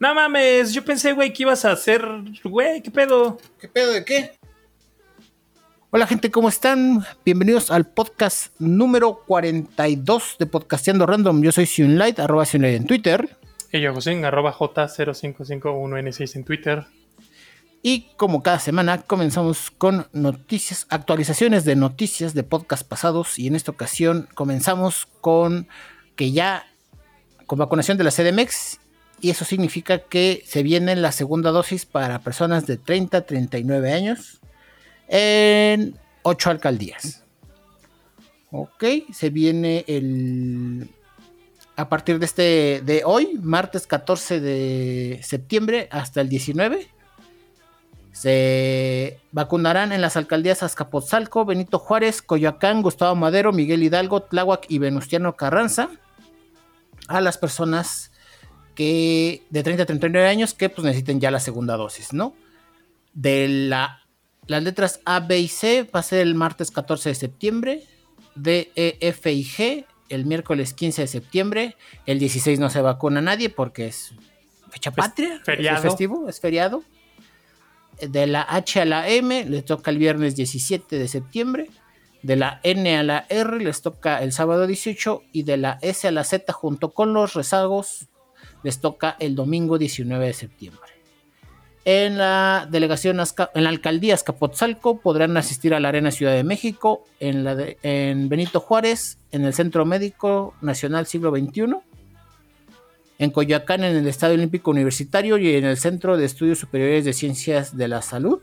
No mames, yo pensé, güey, que ibas a hacer, güey, ¿qué pedo? ¿Qué pedo de qué? Hola gente, ¿cómo están? Bienvenidos al podcast número 42 de Podcasteando Random. Yo soy Sunlight, arroba Sunlight en Twitter. Y yo, José, arroba J0551N6 en Twitter. Y como cada semana comenzamos con noticias, actualizaciones de noticias de podcast pasados. Y en esta ocasión comenzamos con que ya con vacunación de la CDMX y eso significa que se viene la segunda dosis para personas de 30 a 39 años en 8 alcaldías. Ok, se viene el a partir de este de hoy, martes 14 de septiembre hasta el 19. Se vacunarán en las alcaldías Azcapotzalco, Benito Juárez, Coyoacán, Gustavo Madero, Miguel Hidalgo, Tláhuac y Venustiano Carranza a las personas que de 30 a 39 años que pues necesiten ya la segunda dosis, ¿no? De la, las letras A, B y C va a ser el martes 14 de septiembre, D, E, F y G el miércoles 15 de septiembre, el 16 no se vacuna nadie porque es fecha patria, feriado. es festivo, es feriado. De la H a la M les toca el viernes 17 de septiembre. De la N a la R les toca el sábado 18 y de la S a la Z junto con los rezagos les toca el domingo 19 de septiembre. En la delegación, en la alcaldía Azcapotzalco podrán asistir a la Arena Ciudad de México, en, la en Benito Juárez, en el Centro Médico Nacional Siglo XXI, en Coyoacán, en el Estadio Olímpico Universitario y en el Centro de Estudios Superiores de Ciencias de la Salud,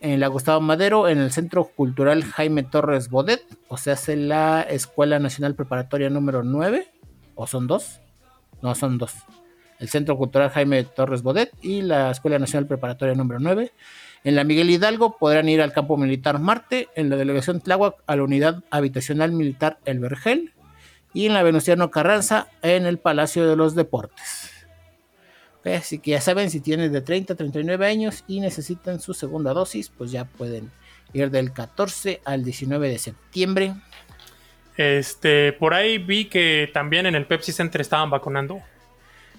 en la Gustavo Madero, en el Centro Cultural Jaime Torres Bodet, o sea, es la Escuela Nacional Preparatoria número 9, o son dos, no, son dos. El Centro Cultural Jaime Torres Bodet y la Escuela Nacional Preparatoria número 9. En la Miguel Hidalgo podrán ir al campo militar Marte, en la delegación Tláhuac a la unidad habitacional militar El Vergel y en la Venustiano Carranza en el Palacio de los Deportes. así que ya saben, si tienen de 30 a 39 años y necesitan su segunda dosis, pues ya pueden ir del 14 al 19 de septiembre este, por ahí vi que también en el Pepsi Center estaban vacunando.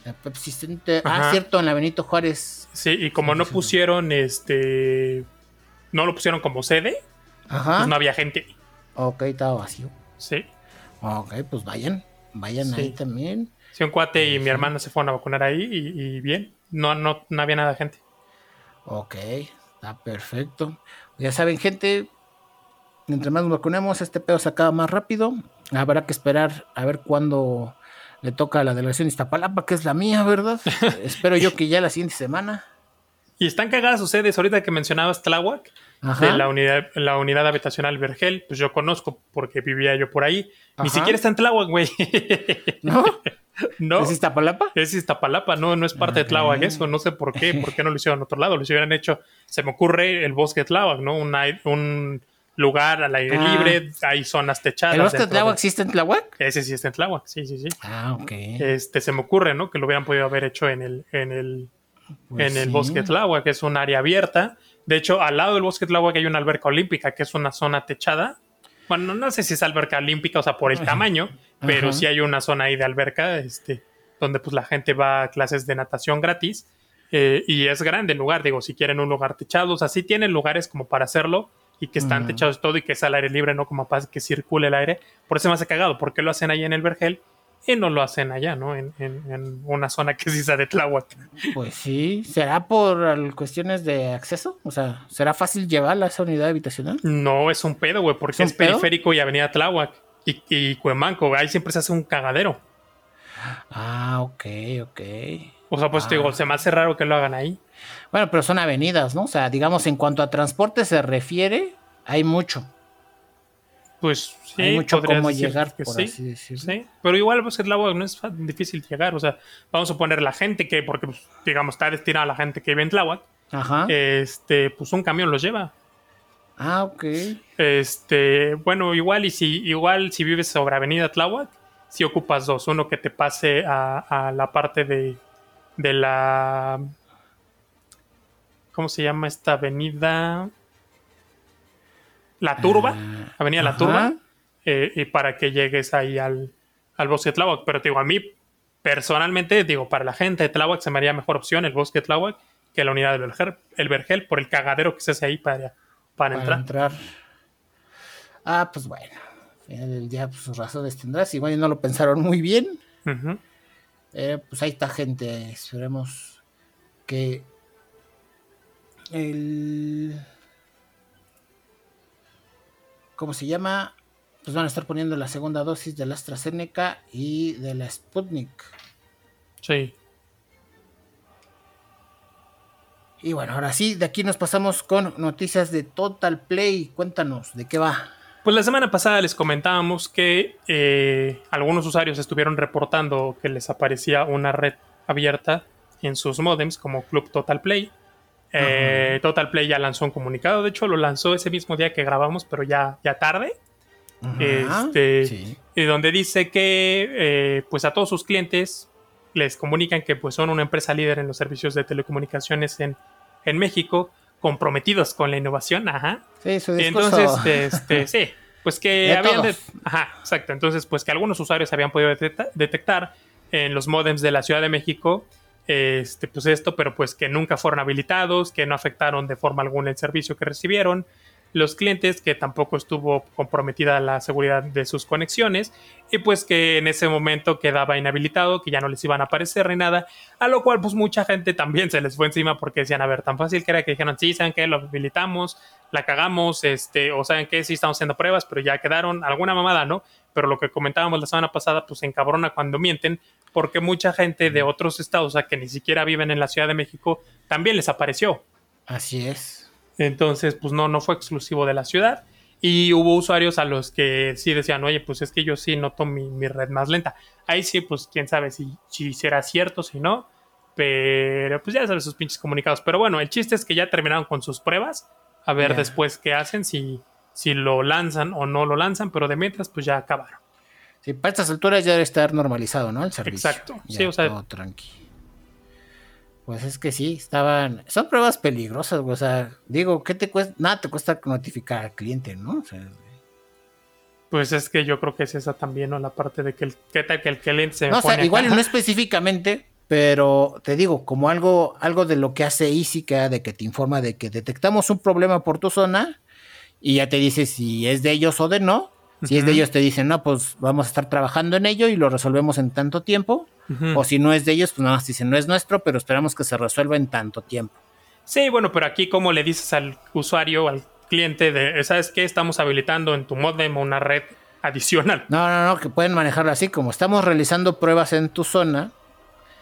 El Pepsi Center, ah, cierto, en la Benito Juárez. Sí, y como no pusieron este, no lo pusieron como sede, pues no había gente. Ok, estaba vacío. Sí. Ok, pues vayan, vayan ahí también. Sí, un cuate y mi hermana se fueron a vacunar ahí y, bien, no, no, no había nada de gente. Ok, está perfecto. Ya saben, gente, Mientras más nos vacunemos, este pedo se acaba más rápido. Habrá que esperar a ver cuándo le toca a la delegación Iztapalapa, que es la mía, ¿verdad? Espero yo que ya la siguiente semana. Y están cagadas sus sedes. Ahorita que mencionabas Tláhuac, de la unidad, la unidad habitacional Vergel, pues yo conozco porque vivía yo por ahí. Ni siquiera está en Tláhuac, güey. ¿No? ¿No? ¿Es Iztapalapa? Es Iztapalapa, no, no es parte de Tláhuac eso. No sé por qué, por qué no lo hicieron en otro lado. Lo hubieran hecho, se me ocurre el bosque de Tláhuac, ¿no? un lugar al aire ah. libre, hay zonas techadas. ¿El bosque de Tláhuac existe en Tláhuac? Ese sí está en Tláhuac, sí, sí, sí. Ah, ok. Este, se me ocurre, ¿no? Que lo hubieran podido haber hecho en el, en el, pues en el bosque Tláhuac, que es un área abierta. De hecho, al lado del bosque Tláhuac hay una alberca olímpica, que es una zona techada. Bueno, no sé si es alberca olímpica, o sea, por el tamaño, pero sí hay una zona ahí de alberca, este, donde pues la gente va a clases de natación gratis. Eh, y es grande el lugar, digo, si quieren un lugar techado, o sea, sí tienen lugares como para hacerlo, y que están techados todo y que es al aire libre, no como para que circule el aire. Por eso me hace cagado. ¿Por qué lo hacen allá en el Vergel y no lo hacen allá, ¿no? En, una zona que es de Tláhuac. Pues sí, ¿será por cuestiones de acceso? O sea, ¿será fácil llevarla a esa unidad habitacional? No, es un pedo, güey, porque es, periférico y avenida Tláhuac y, y Cuemanco, ahí siempre se hace un cagadero. Ah, ok, ok. O sea, pues te digo, ah. se me hace raro que lo hagan ahí. Bueno, pero son avenidas, ¿no? O sea, digamos, en cuanto a transporte se refiere, hay mucho. Pues sí, hay mucho cómo llegar, por sí, así. Sí, pero igual pues, el agua no es difícil llegar. O sea, vamos a poner la gente que, porque, pues, digamos, está destinada a la gente que vive en Tláhuac. Ajá. Este, pues un camión los lleva. Ah, ok. Este, bueno, igual y si, igual si vives sobre Avenida Tláhuac, si ocupas dos. Uno que te pase a la parte de, de la... ¿Cómo se llama esta avenida? La Turba, ah, Avenida La Turba, eh, y para que llegues ahí al, al bosque Tláhuac. Pero te digo, a mí personalmente, digo, para la gente de Tláhuac se me haría mejor opción el bosque de Tláhuac que la unidad del Vergel, el Vergel por el cagadero que se hace ahí para, para, para entrar. entrar. Ah, pues bueno. Del día, pues, sus razones tendrás. Igual no lo pensaron muy bien. Eh, pues ahí está gente. Esperemos que el... ¿Cómo se llama? Pues van a estar poniendo la segunda dosis de la AstraZeneca y de la Sputnik. Sí. Y bueno, ahora sí, de aquí nos pasamos con noticias de Total Play. Cuéntanos, ¿de qué va? Pues la semana pasada les comentábamos que eh, algunos usuarios estuvieron reportando que les aparecía una red abierta en sus modems como Club Total Play. Eh, Total Play ya lanzó un comunicado, de hecho lo lanzó ese mismo día que grabamos, pero ya, ya tarde. Ajá, Este, sí. y donde dice que eh, pues a todos sus clientes les comunican que pues son una empresa líder en los servicios de telecomunicaciones en, en México, comprometidos con la innovación, ajá. Sí, su discurso. entonces, este, sí, pues que habían... de- ajá, exacto. Entonces, pues que algunos usuarios habían podido detecta- detectar en los modems de la Ciudad de México, este, pues esto, pero pues que nunca fueron habilitados, que no afectaron de forma alguna el servicio que recibieron. Los clientes, que tampoco estuvo comprometida la seguridad de sus conexiones, y pues que en ese momento quedaba inhabilitado, que ya no les iban a aparecer ni nada, a lo cual pues mucha gente también se les fue encima porque decían, a ver, tan fácil que era que dijeron, sí, saben que lo habilitamos, la cagamos, este, o saben que sí estamos haciendo pruebas, pero ya quedaron alguna mamada, ¿no? Pero lo que comentábamos la semana pasada, pues se encabrona cuando mienten, porque mucha gente de otros estados, o sea, que ni siquiera viven en la Ciudad de México, también les apareció. Así es. Entonces, pues no, no fue exclusivo de la ciudad. Y hubo usuarios a los que sí decían, oye, pues es que yo sí noto mi, mi red más lenta. Ahí sí, pues quién sabe si, si será cierto, si no. Pero pues ya sabes sus pinches comunicados. Pero bueno, el chiste es que ya terminaron con sus pruebas. A ver después qué hacen, si, si lo lanzan o no lo lanzan. Pero de mientras, pues ya acabaron. Sí, para estas alturas ya debe estar normalizado, ¿no? El servicio. Exacto. Ya, Sí, o sea- todo tranqui. Pues es que sí, estaban. Son pruebas peligrosas, güey. O sea, digo, ¿qué te cuesta? Nada te cuesta notificar al cliente, ¿no? O sea, Pues es que yo creo que es esa también, ¿no? La parte de que el, que el cliente se no, o sea, pone igual acá? no específicamente, pero te digo, como algo, algo de lo que hace era de que te informa de que detectamos un problema por tu zona y ya te dice si es de ellos o de no. Si es de ellos, te dicen, no, pues vamos a estar trabajando en ello y lo resolvemos en tanto tiempo. O si no es de ellos, pues nada más dicen, no es nuestro, pero esperamos que se resuelva en tanto tiempo. Sí, bueno, pero aquí como le dices al usuario, al cliente de, ¿sabes qué? Estamos habilitando en tu modem una red adicional. No, no, no, que pueden manejarlo así, como estamos realizando pruebas en tu zona.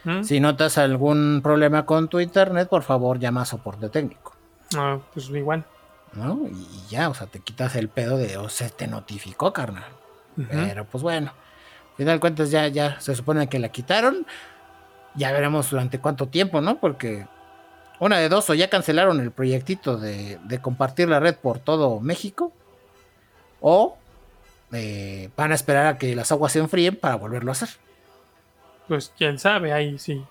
¿Mm? Si notas algún problema con tu internet, por favor llama a soporte técnico. Ah, pues igual. ¿No? Y y ya, o sea, te quitas el pedo de, o se te notificó, carnal. Pero pues bueno, al final de cuentas ya, ya se supone que la quitaron. Ya veremos durante cuánto tiempo, ¿no? Porque una de dos, o ya cancelaron el proyectito de, de compartir la red por todo México, o eh, van a esperar a que las aguas se enfríen para volverlo a hacer. Pues quién sabe, ahí sí.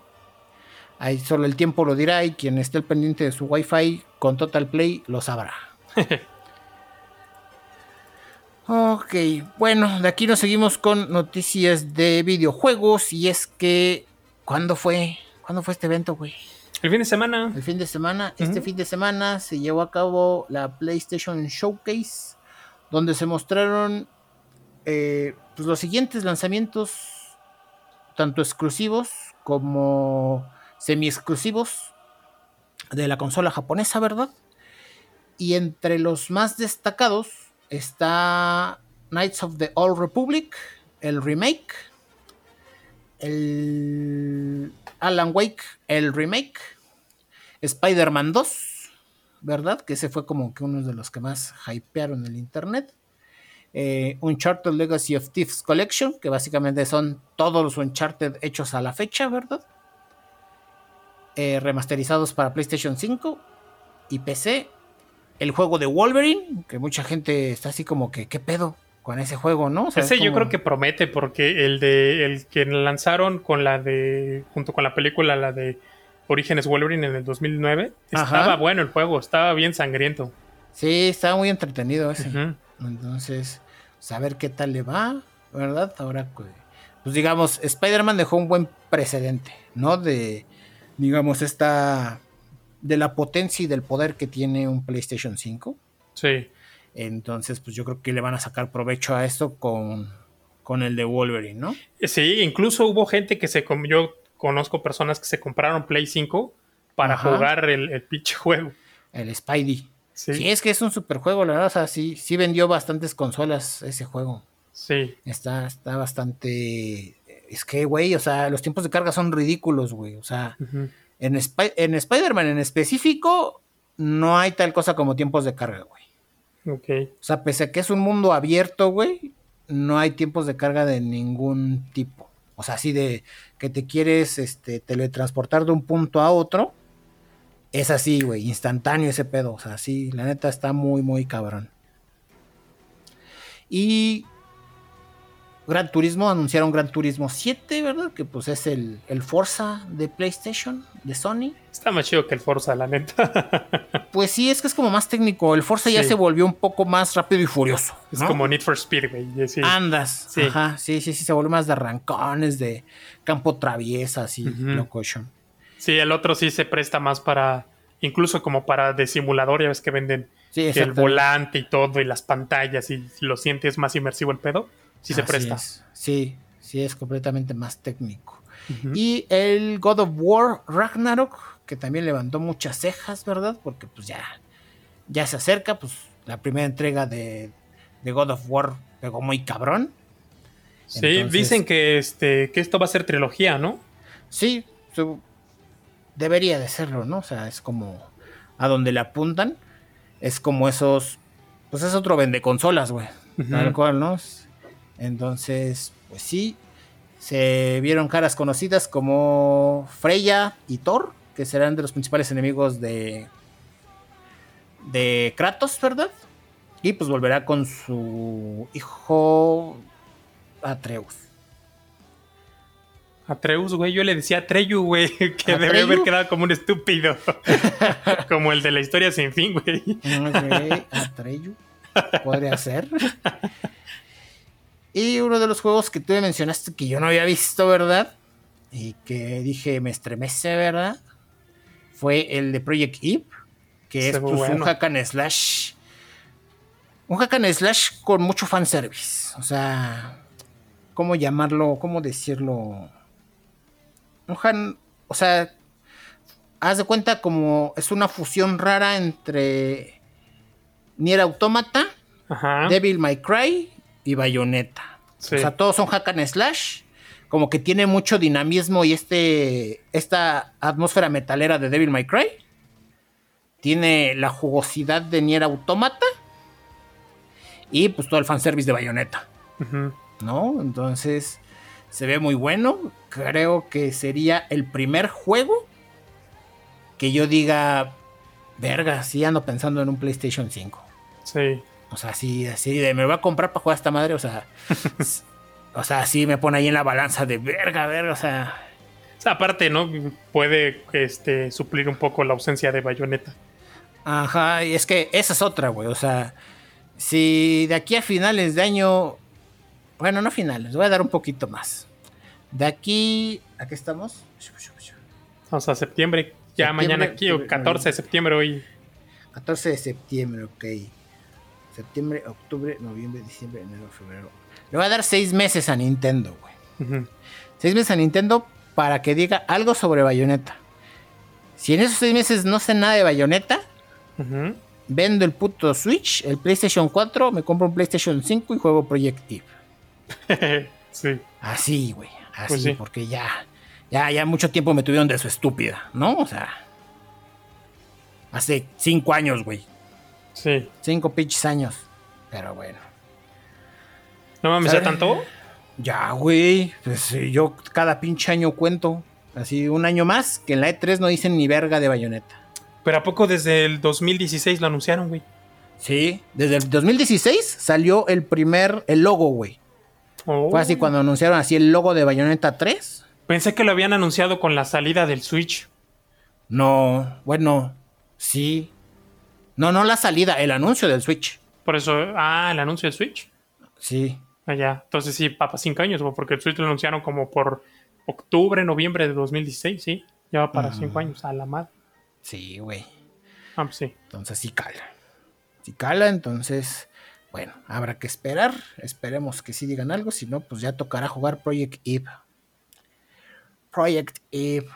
Ahí solo el tiempo lo dirá y quien esté al pendiente de su Wi-Fi con Total Play lo sabrá. ok, bueno, de aquí nos seguimos con noticias de videojuegos y es que ¿cuándo fue? ¿Cuándo fue este evento, güey? El fin de semana. El fin de semana, este fin de semana se llevó a cabo la PlayStation Showcase, donde se mostraron eh, pues, los siguientes lanzamientos, tanto exclusivos como semi-exclusivos de la consola japonesa, ¿verdad? Y entre los más destacados está Knights of the Old Republic, el remake, el Alan Wake, el remake, Spider-Man 2, ¿verdad? Que ese fue como que uno de los que más hypearon el internet. Eh, Uncharted Legacy of Thieves Collection, que básicamente son todos los Uncharted hechos a la fecha, ¿verdad? Eh, remasterizados para PlayStation 5 y PC. El juego de Wolverine, que mucha gente está así como que, ¿qué pedo con ese juego, no? O sea, Ese es yo creo que promete porque el de el que lanzaron con la de junto con la película la de Orígenes Wolverine en el 2009 Ajá. estaba bueno el juego, estaba bien sangriento. Sí, estaba muy entretenido ese. Entonces, saber qué tal le va, ¿verdad? Ahora, pues digamos, Spider-Man dejó un buen precedente, ¿no? De, digamos, esta, de la potencia y del poder que tiene un PlayStation 5. Sí. Entonces, pues yo creo que le van a sacar provecho a esto con, con el de Wolverine, ¿no? Sí, incluso hubo gente que se... Yo conozco personas que se compraron Play 5 para jugar el, el pinche juego. El Spidey. Sí. es que es un super juego, la verdad. O sea, sí, sí vendió bastantes consolas ese juego. Sí. Está, está bastante. Es que, güey, o sea, los tiempos de carga son ridículos, güey. O sea, en, en Spider-Man en específico, no hay tal cosa como tiempos de carga, güey. Ok. O sea, pese a que es un mundo abierto, güey, no hay tiempos de carga de ningún tipo. O sea, así de que te quieres este, teletransportar de un punto a otro es así, güey, instantáneo ese pedo. O sea, sí, la neta está muy, muy cabrón. Y Gran Turismo, anunciaron Gran Turismo 7, ¿verdad? Que pues es el, el Forza de PlayStation, de Sony. Está más chido que el Forza, la neta. pues sí, es que es como más técnico. El Forza ya se volvió un poco más rápido y furioso. Es como Need for Speed, güey. Andas. Sí. Ajá, sí, sí, sí, se volvió más de arrancones, de campo traviesas y locochon. Sí, el otro sí se presta más para, incluso como para de simulador, ya ves que venden el volante y todo y las pantallas y lo sientes más inmersivo el pedo, sí se presta. Sí, sí es completamente más técnico. Y el God of War Ragnarok, que también levantó muchas cejas, ¿verdad? Porque pues ya, ya se acerca, pues la primera entrega de, God of War pegó muy cabrón. Sí, dicen que, este, que esto va a ser trilogía, ¿no? Sí, debería de serlo, ¿no? O sea, es como a donde le apuntan. Es como esos. Pues es otro vende consolas, güey. Tal cual, ¿no? Entonces, pues sí. Se vieron caras conocidas como Freya y Thor, que serán de los principales enemigos de. de Kratos, ¿verdad? Y pues volverá con su hijo Atreus. Atreus, güey, yo le decía Atreyu, güey, que debe haber quedado como un estúpido. como el de la historia sin fin, güey. Ok, Atreyu. Podría ser. Y uno de los juegos que tú me mencionaste que yo no había visto, ¿verdad? Y que dije, me estremece, ¿verdad? Fue el de Project Eve, que es pues, un hack and slash. Un hack and slash con mucho fanservice. O sea, ¿cómo llamarlo? ¿Cómo decirlo? o sea, haz de cuenta como es una fusión rara entre Nier Automata, Devil May Cry y Bayonetta. O sea, todos son hack and slash. Como que tiene mucho dinamismo y este, esta atmósfera metalera de Devil May Cry. Tiene la jugosidad de Nier Automata. Y pues todo el fanservice de Bayonetta. ¿No? Entonces, se ve muy bueno. Creo que sería el primer juego que yo diga, verga, sí ando pensando en un PlayStation 5. Sí. O sea, sí, así de me voy a comprar para jugar a esta madre, o sea, o sea, sí me pone ahí en la balanza de verga, verga, o sea. O sea, aparte, ¿no? Puede este, suplir un poco la ausencia de bayoneta. Ajá, y es que esa es otra, güey. O sea, si de aquí a finales de año bueno, no finales, voy a dar un poquito más. De aquí, ¿a qué estamos? Vamos a septiembre, ya mañana aquí, o 14 de septiembre hoy. 14 de septiembre, ok. Septiembre, octubre, noviembre, diciembre, enero, febrero. Le voy a dar seis meses a Nintendo, güey. Seis meses a Nintendo para que diga algo sobre Bayonetta. Si en esos seis meses no sé nada de Bayonetta, vendo el puto Switch, el PlayStation 4, me compro un PlayStation 5 y juego Projective. sí. Así, güey. Así, pues porque ya, ya, ya mucho tiempo me tuvieron de su estúpida, ¿no? O sea, hace cinco años, güey. Sí. Cinco pinches años. Pero bueno. ¿No mames, ya tanto? Ya, güey. Pues yo cada pinche año cuento. Así un año más que en la E3 no dicen ni verga de bayoneta. Pero ¿a poco desde el 2016 lo anunciaron, güey? Sí, desde el 2016 salió el primer, el logo, güey. Fue así oh. cuando anunciaron así el logo de Bayonetta 3. Pensé que lo habían anunciado con la salida del Switch. No, bueno, sí. No, no la salida, el anuncio del Switch. Por eso, ah, el anuncio del Switch. Sí. Allá. Entonces sí, para cinco años, porque el Switch lo anunciaron como por octubre, noviembre de 2016, sí. Ya va para cinco años, a la madre. Sí, güey. Ah, pues sí. Entonces sí cala. Si cala, entonces, bueno, habrá que esperar. Esperemos que sí digan algo. Si no, pues ya tocará jugar Project Eve. Project Eve.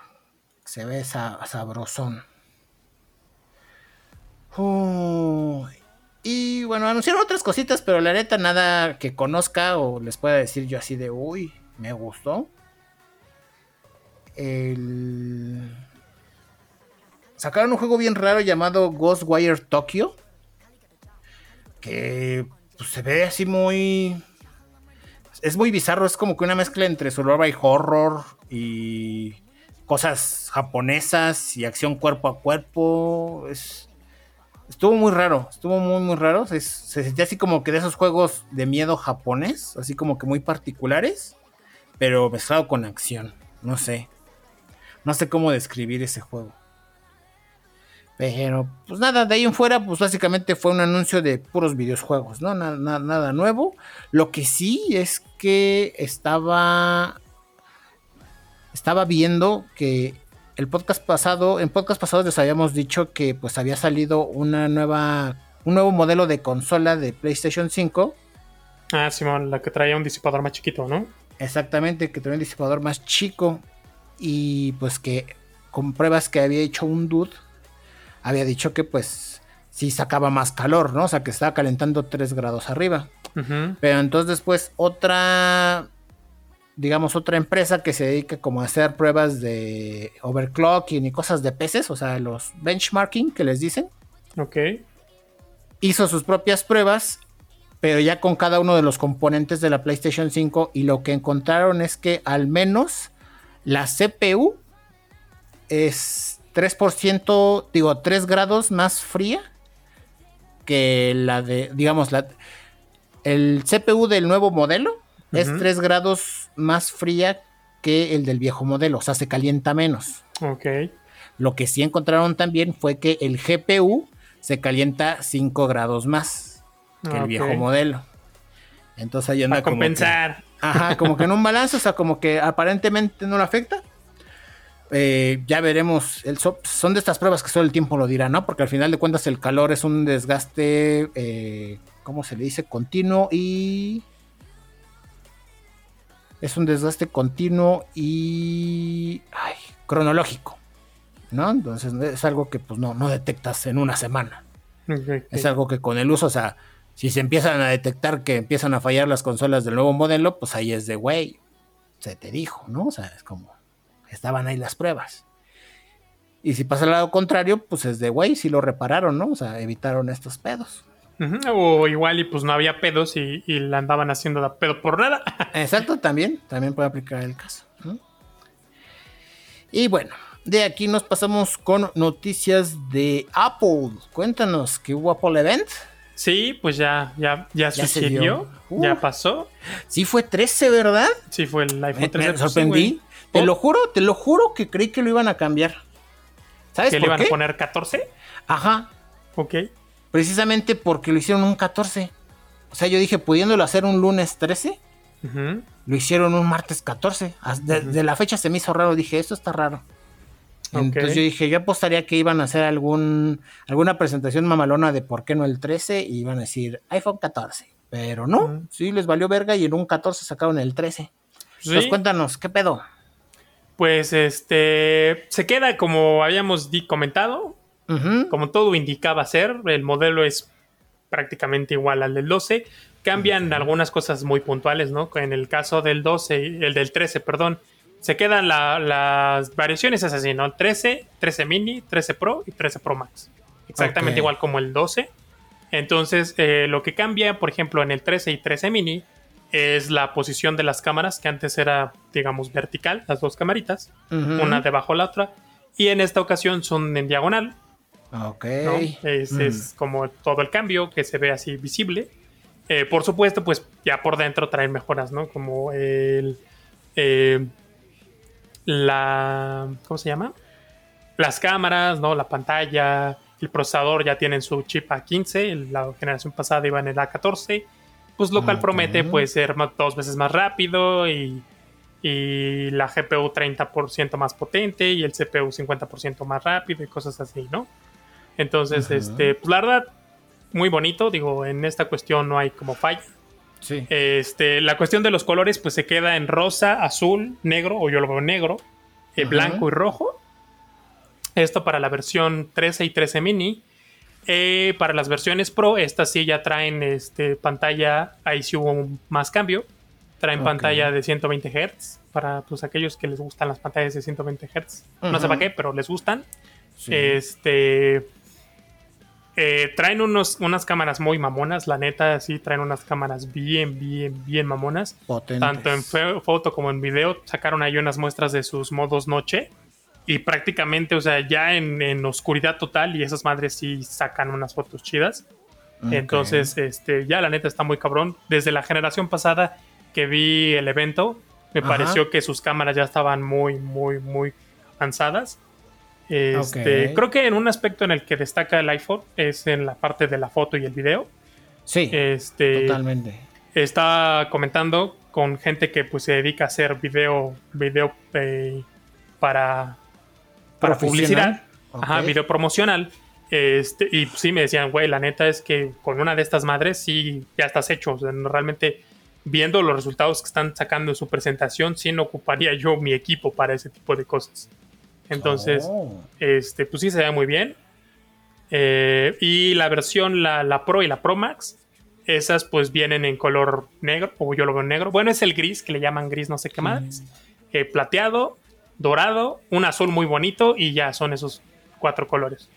Se ve esa sabrosón. Y bueno, anunciaron otras cositas, pero la neta nada que conozca o les pueda decir yo así de, uy, me gustó. El... Sacaron un juego bien raro llamado Ghostwire Tokyo. Que pues, se ve así muy... Es muy bizarro, es como que una mezcla entre survival horror y cosas japonesas y acción cuerpo a cuerpo. Es, estuvo muy raro, estuvo muy, muy raro. Se, se, sentía así como que de esos juegos de miedo japonés, así como que muy particulares, pero mezclado con acción. No sé. No sé cómo describir ese juego. Pero, pues nada, de ahí en fuera, pues básicamente fue un anuncio de puros videojuegos, ¿no? Nada, nada, nada nuevo. Lo que sí es que estaba. Estaba viendo que el podcast pasado, en podcast pasados les habíamos dicho que pues había salido una nueva, un nuevo modelo de consola de PlayStation 5. Ah, Simón, la que traía un disipador más chiquito, ¿no? Exactamente, que traía un disipador más chico y pues que con pruebas que había hecho un dude, había dicho que pues sí sacaba más calor, ¿no? O sea, que estaba calentando 3 grados arriba. Uh -huh. Pero entonces después otra digamos, otra empresa que se dedica como a hacer pruebas de overclocking y cosas de peces, o sea, los benchmarking que les dicen. Ok. Hizo sus propias pruebas, pero ya con cada uno de los componentes de la PlayStation 5 y lo que encontraron es que al menos la CPU es 3%, digo, 3 grados más fría que la de, digamos, la, el CPU del nuevo modelo -huh. es 3 grados más fría que el del viejo modelo, o sea, se calienta menos. Ok. Lo que sí encontraron también fue que el GPU se calienta 5 grados más que okay. el viejo modelo. Entonces ahí anda Para compensar. Como que, ajá, como que en un balance, o sea, como que aparentemente no lo afecta. Eh, ya veremos. El, son de estas pruebas que solo el tiempo lo dirá, ¿no? Porque al final de cuentas el calor es un desgaste, eh, ¿cómo se le dice? Continuo y es un desgaste continuo y ay, cronológico, ¿no? Entonces es algo que pues no, no detectas en una semana. Okay. Es algo que con el uso, o sea, si se empiezan a detectar que empiezan a fallar las consolas del nuevo modelo, pues ahí es de, güey, se te dijo, ¿no? O sea, es como, estaban ahí las pruebas. Y si pasa al lado contrario, pues es de, güey, si lo repararon, ¿no? O sea, evitaron estos pedos. Uh -huh. O igual y pues no había pedos y, y la andaban haciendo de pedo por nada. Exacto, también, también puede aplicar el caso. ¿no? Y bueno, de aquí nos pasamos con noticias de Apple. Cuéntanos, ¿qué hubo Apple Event? Sí, pues ya, ya, ya, ya sucedió, uh, ya pasó. Sí fue 13, ¿verdad? Sí fue el iPhone 13. Me sorprendí. Te oh. lo juro, te lo juro que creí que lo iban a cambiar. ¿Sabes ¿Que por le iban qué? a poner 14? Ajá. Ok precisamente porque lo hicieron un 14. O sea, yo dije, pudiéndolo hacer un lunes 13, uh -huh. lo hicieron un martes 14. De, uh -huh. de, la fecha se me hizo raro, dije, esto está raro. Okay. Entonces yo dije, yo apostaría que iban a hacer algún, alguna presentación mamalona de por qué no el 13 y iban a decir iPhone 14. Pero no, uh -huh. sí les valió verga y en un 14 sacaron el 13. ¿Sí? Entonces cuéntanos, ¿qué pedo? Pues este, se queda como habíamos comentado, Uh -huh. Como todo indicaba ser, el modelo es prácticamente igual al del 12. Cambian uh -huh. algunas cosas muy puntuales, ¿no? En el caso del 12, el del 13, perdón, se quedan la, las variaciones es así, ¿no? 13, 13 mini, 13 Pro y 13 Pro Max. Exactamente okay. igual como el 12. Entonces, eh, lo que cambia, por ejemplo, en el 13 y 13 mini es la posición de las cámaras, que antes era, digamos, vertical, las dos camaritas, uh -huh. una debajo de la otra. Y en esta ocasión son en diagonal, Ok. ¿no? Es, mm. es, como todo el cambio que se ve así visible. Eh, por supuesto, pues ya por dentro traen mejoras, ¿no? Como el. Eh, la. ¿Cómo se llama? Las cámaras, ¿no? La pantalla. El procesador ya tienen su chip A15. La generación pasada iba en el A14. pues lo cual promete pues ser dos veces más rápido y, y la GPU 30% más potente y el CPU 50% más rápido y cosas así, ¿no? Entonces, este, pues la verdad, muy bonito, digo, en esta cuestión no hay como falla. Sí. Este, la cuestión de los colores, pues se queda en rosa, azul, negro, o yo lo veo negro, eh, blanco y rojo. Esto para la versión 13 y 13 mini. Eh, para las versiones Pro, estas sí ya traen este, pantalla, ahí sí hubo más cambio. Traen pantalla de 120 Hz para pues, aquellos que les gustan las pantallas de 120 Hz. No sé para qué, pero les gustan. Este. Eh, traen unos, unas cámaras muy mamonas, la neta, sí, traen unas cámaras bien, bien, bien mamonas. Tanto en foto como en video. Sacaron ahí unas muestras de sus modos noche y prácticamente, o sea, ya en, oscuridad total y esas madres sí sacan unas fotos chidas. Entonces, este, ya la neta está muy cabrón. Desde la generación pasada que vi el evento, me pareció que sus cámaras ya estaban muy, muy, muy avanzadas. Este, Creo que en un aspecto en el que destaca el iPhone es en la parte de la foto y el video. Sí, este, totalmente. Está comentando con gente que pues se dedica a hacer video, video eh, para para publicidad, ajá, video promocional. Este, y sí me decían, güey, la neta es que con una de estas madres sí ya estás hecho. realmente viendo los resultados que están sacando en su presentación, sí no ocuparía yo mi equipo para ese tipo de cosas. Entonces, oh. este, pues sí se ve muy bien. Eh, y la versión, la, Pro y la Pro Max, esas pues vienen en color negro, o yo lo veo en negro. Bueno, es el gris, que le llaman gris no sé qué más. Eh, plateado, dorado, un azul muy bonito y ya son esos cuatro colores.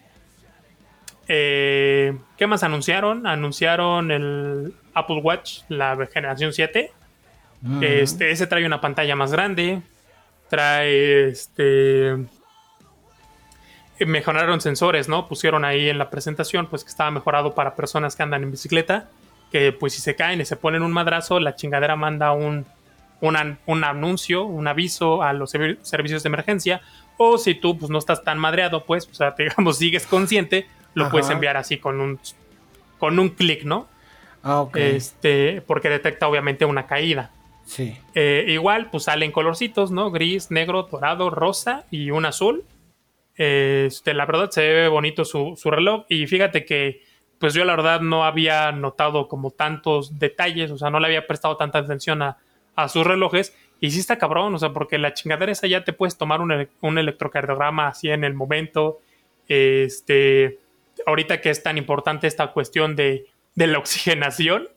Eh, ¿Qué más anunciaron? Anunciaron el Apple Watch, la generación 7. Este, ese trae una pantalla más grande. Trae este. Mejoraron sensores, ¿no? Pusieron ahí en la presentación, pues que estaba mejorado para personas que andan en bicicleta. Que pues si se caen y se ponen un madrazo, la chingadera manda un, un anuncio, un aviso a los servicios de emergencia, o si tú pues, no estás tan madreado, pues, o sea, digamos, sigues consciente, lo puedes enviar así con un, con un clic, ¿no? Ah, Este, porque detecta obviamente una caída. Sí. Eh, igual, pues salen colorcitos, ¿no? Gris, negro, dorado, rosa y un azul. Este, la verdad se ve bonito su, su reloj y fíjate que pues yo la verdad no había notado como tantos detalles, o sea, no le había prestado tanta atención a, a sus relojes. Y sí está cabrón, o sea, porque la chingadera esa ya te puedes tomar un, electrocardiograma así en el momento. Este, ahorita que es tan importante esta cuestión de, la oxigenación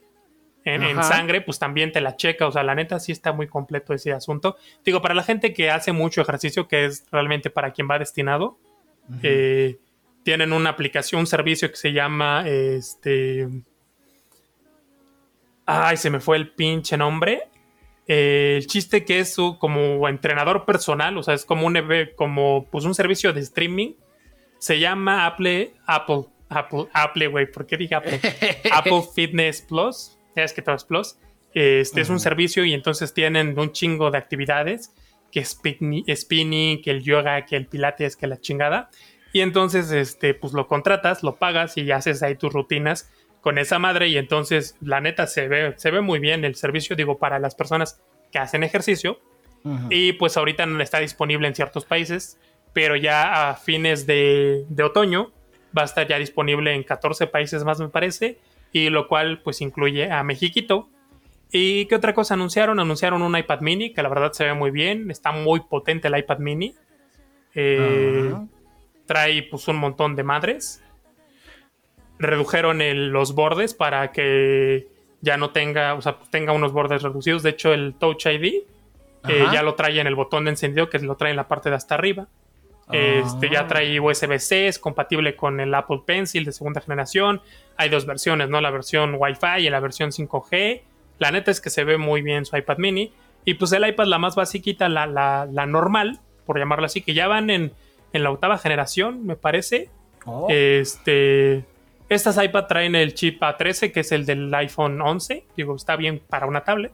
en, sangre, pues también te la checa. O sea, la neta sí está muy completo ese asunto. Digo, para la gente que hace mucho ejercicio, que es realmente para quien va destinado, eh, tienen una aplicación, un servicio que se llama este. Ay, se me fue el pinche nombre. Eh, el chiste que es su como entrenador personal, o sea, es como un como pues un servicio de streaming. Se llama Apple, Apple, Apple, Apple, güey, ¿por qué dije Apple? Apple Fitness Plus, que todo es Plus. Este es un servicio y entonces tienen un chingo de actividades, que es spinning, que el yoga, que el pilates, que la chingada. Y entonces, este, pues lo contratas, lo pagas y haces ahí tus rutinas con esa madre y entonces la neta se ve, se ve muy bien el servicio, digo, para las personas que hacen ejercicio. Y pues ahorita no está disponible en ciertos países, pero ya a fines de, otoño va a estar ya disponible en 14 países más, me parece, y lo cual pues incluye a Mexiquito. ¿Y qué otra cosa anunciaron? Anunciaron un iPad mini, que la verdad se ve muy bien, está muy potente el iPad mini. Eh, trae pues un montón de madres redujeron los bordes para que ya no tenga, o sea, pues tenga unos bordes reducidos. De hecho, el Touch ID eh, ya lo trae en el botón de encendido, que lo trae en la parte de hasta arriba. Este ya ah. trae USB-C, es compatible con el Apple Pencil de segunda generación. Hay dos versiones, ¿no? La versión Wi-Fi y la versión 5G. La neta es que se ve muy bien su iPad mini. Y pues el iPad, la más basiquita, la, la, la normal, por llamarla así, que ya van en, en la octava generación, me parece. Oh. Este estas iPad traen el chip A13, que es el del iPhone 11. Digo, está bien para una tablet.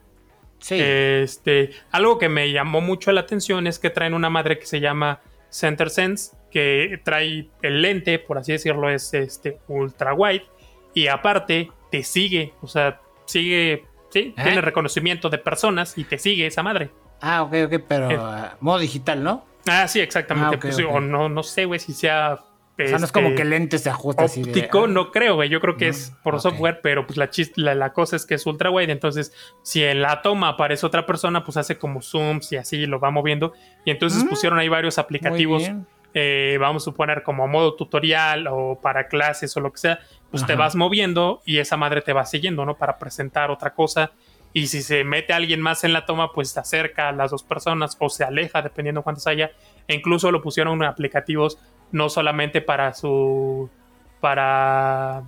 Sí. Este, algo que me llamó mucho la atención es que traen una madre que se llama Center Sense, que trae el lente, por así decirlo, es este ultra wide. Y aparte, te sigue. O sea, sigue, sí, tiene reconocimiento de personas y te sigue esa madre. Ah, ok, ok, pero Eh. ah, modo digital, ¿no? Ah, sí, exactamente. Ah, Pues, ok. O no, no sé, güey, si sea. O sea, no es como este, que lentes se ajusta así de. óptico, ah, no creo, güey. Yo creo que es por ok. software, pero pues la, chis- la, la cosa es que es ultra wide. Entonces, si en la toma aparece otra persona, pues hace como zooms y así lo va moviendo. Y entonces Mm. pusieron ahí varios aplicativos. eh, vamos a suponer como modo tutorial o para clases o lo que sea. Pues te vas moviendo y esa madre te va siguiendo, ¿no? Para presentar otra cosa. Y si se mete alguien más en la toma, pues se acerca a las dos personas o se aleja, dependiendo cuántos haya. E incluso lo pusieron en aplicativos no solamente para su. para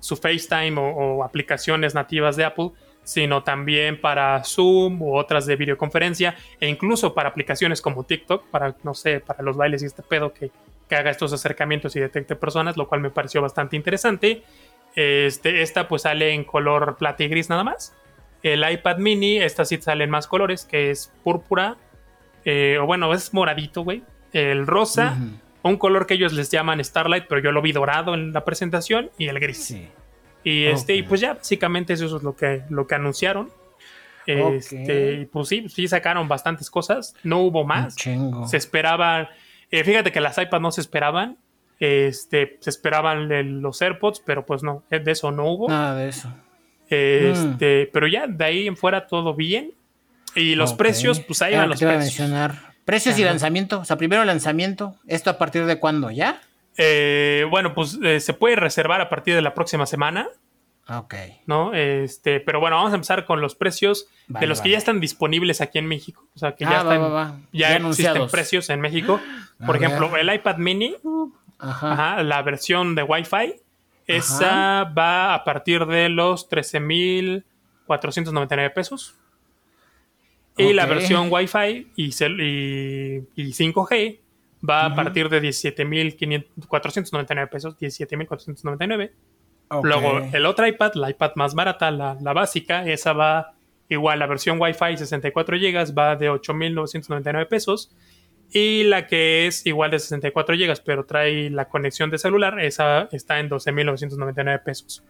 su FaceTime o, o aplicaciones nativas de Apple, sino también para Zoom u otras de videoconferencia, e incluso para aplicaciones como TikTok, para, no sé, para los bailes y este pedo que, que haga estos acercamientos y detecte personas, lo cual me pareció bastante interesante. Este, esta pues sale en color plata y gris nada más. El iPad mini, esta sí sale en más colores, que es púrpura, eh, o bueno, es moradito, güey. El rosa, un color que ellos les llaman Starlight, pero yo lo vi dorado en la presentación, y el gris. Sí. Y este, y pues ya, básicamente eso es lo que, lo que anunciaron. Este, pues sí, sí sacaron bastantes cosas. No hubo más. Se esperaban. Eh, fíjate que las iPads no se esperaban. Este, se esperaban el- los AirPods, pero pues no, eh, de eso no hubo. Nada de eso. Este, pero ya de ahí en fuera todo bien. Y los precios, pues ahí van lo los precios. mencionar. Precios y lanzamiento. O sea, primero lanzamiento. ¿Esto a partir de cuándo? ¿Ya? Eh, bueno, pues eh, se puede reservar a partir de la próxima semana. Ok. ¿no? Este, pero bueno, vamos a empezar con los precios Vale, de los que ya están disponibles aquí en México. O sea, que Ah, ya va, están, va, va. ya, Ya existen precios en México. A Por ver. ejemplo, el iPad mini, Ajá. ajá, la versión de Wi-Fi, esa va a partir de los 13,499 pesos. Y la versión Wi-Fi y, y, y 5G va a partir de 17,499 pesos, 17,499. Luego, el otro iPad, la iPad más barata, la, la básica, esa va igual, la versión Wi-Fi 64 GB va de 8.999 pesos. Y la que es igual de 64 GB, pero trae la conexión de celular, esa está en 12.999 pesos.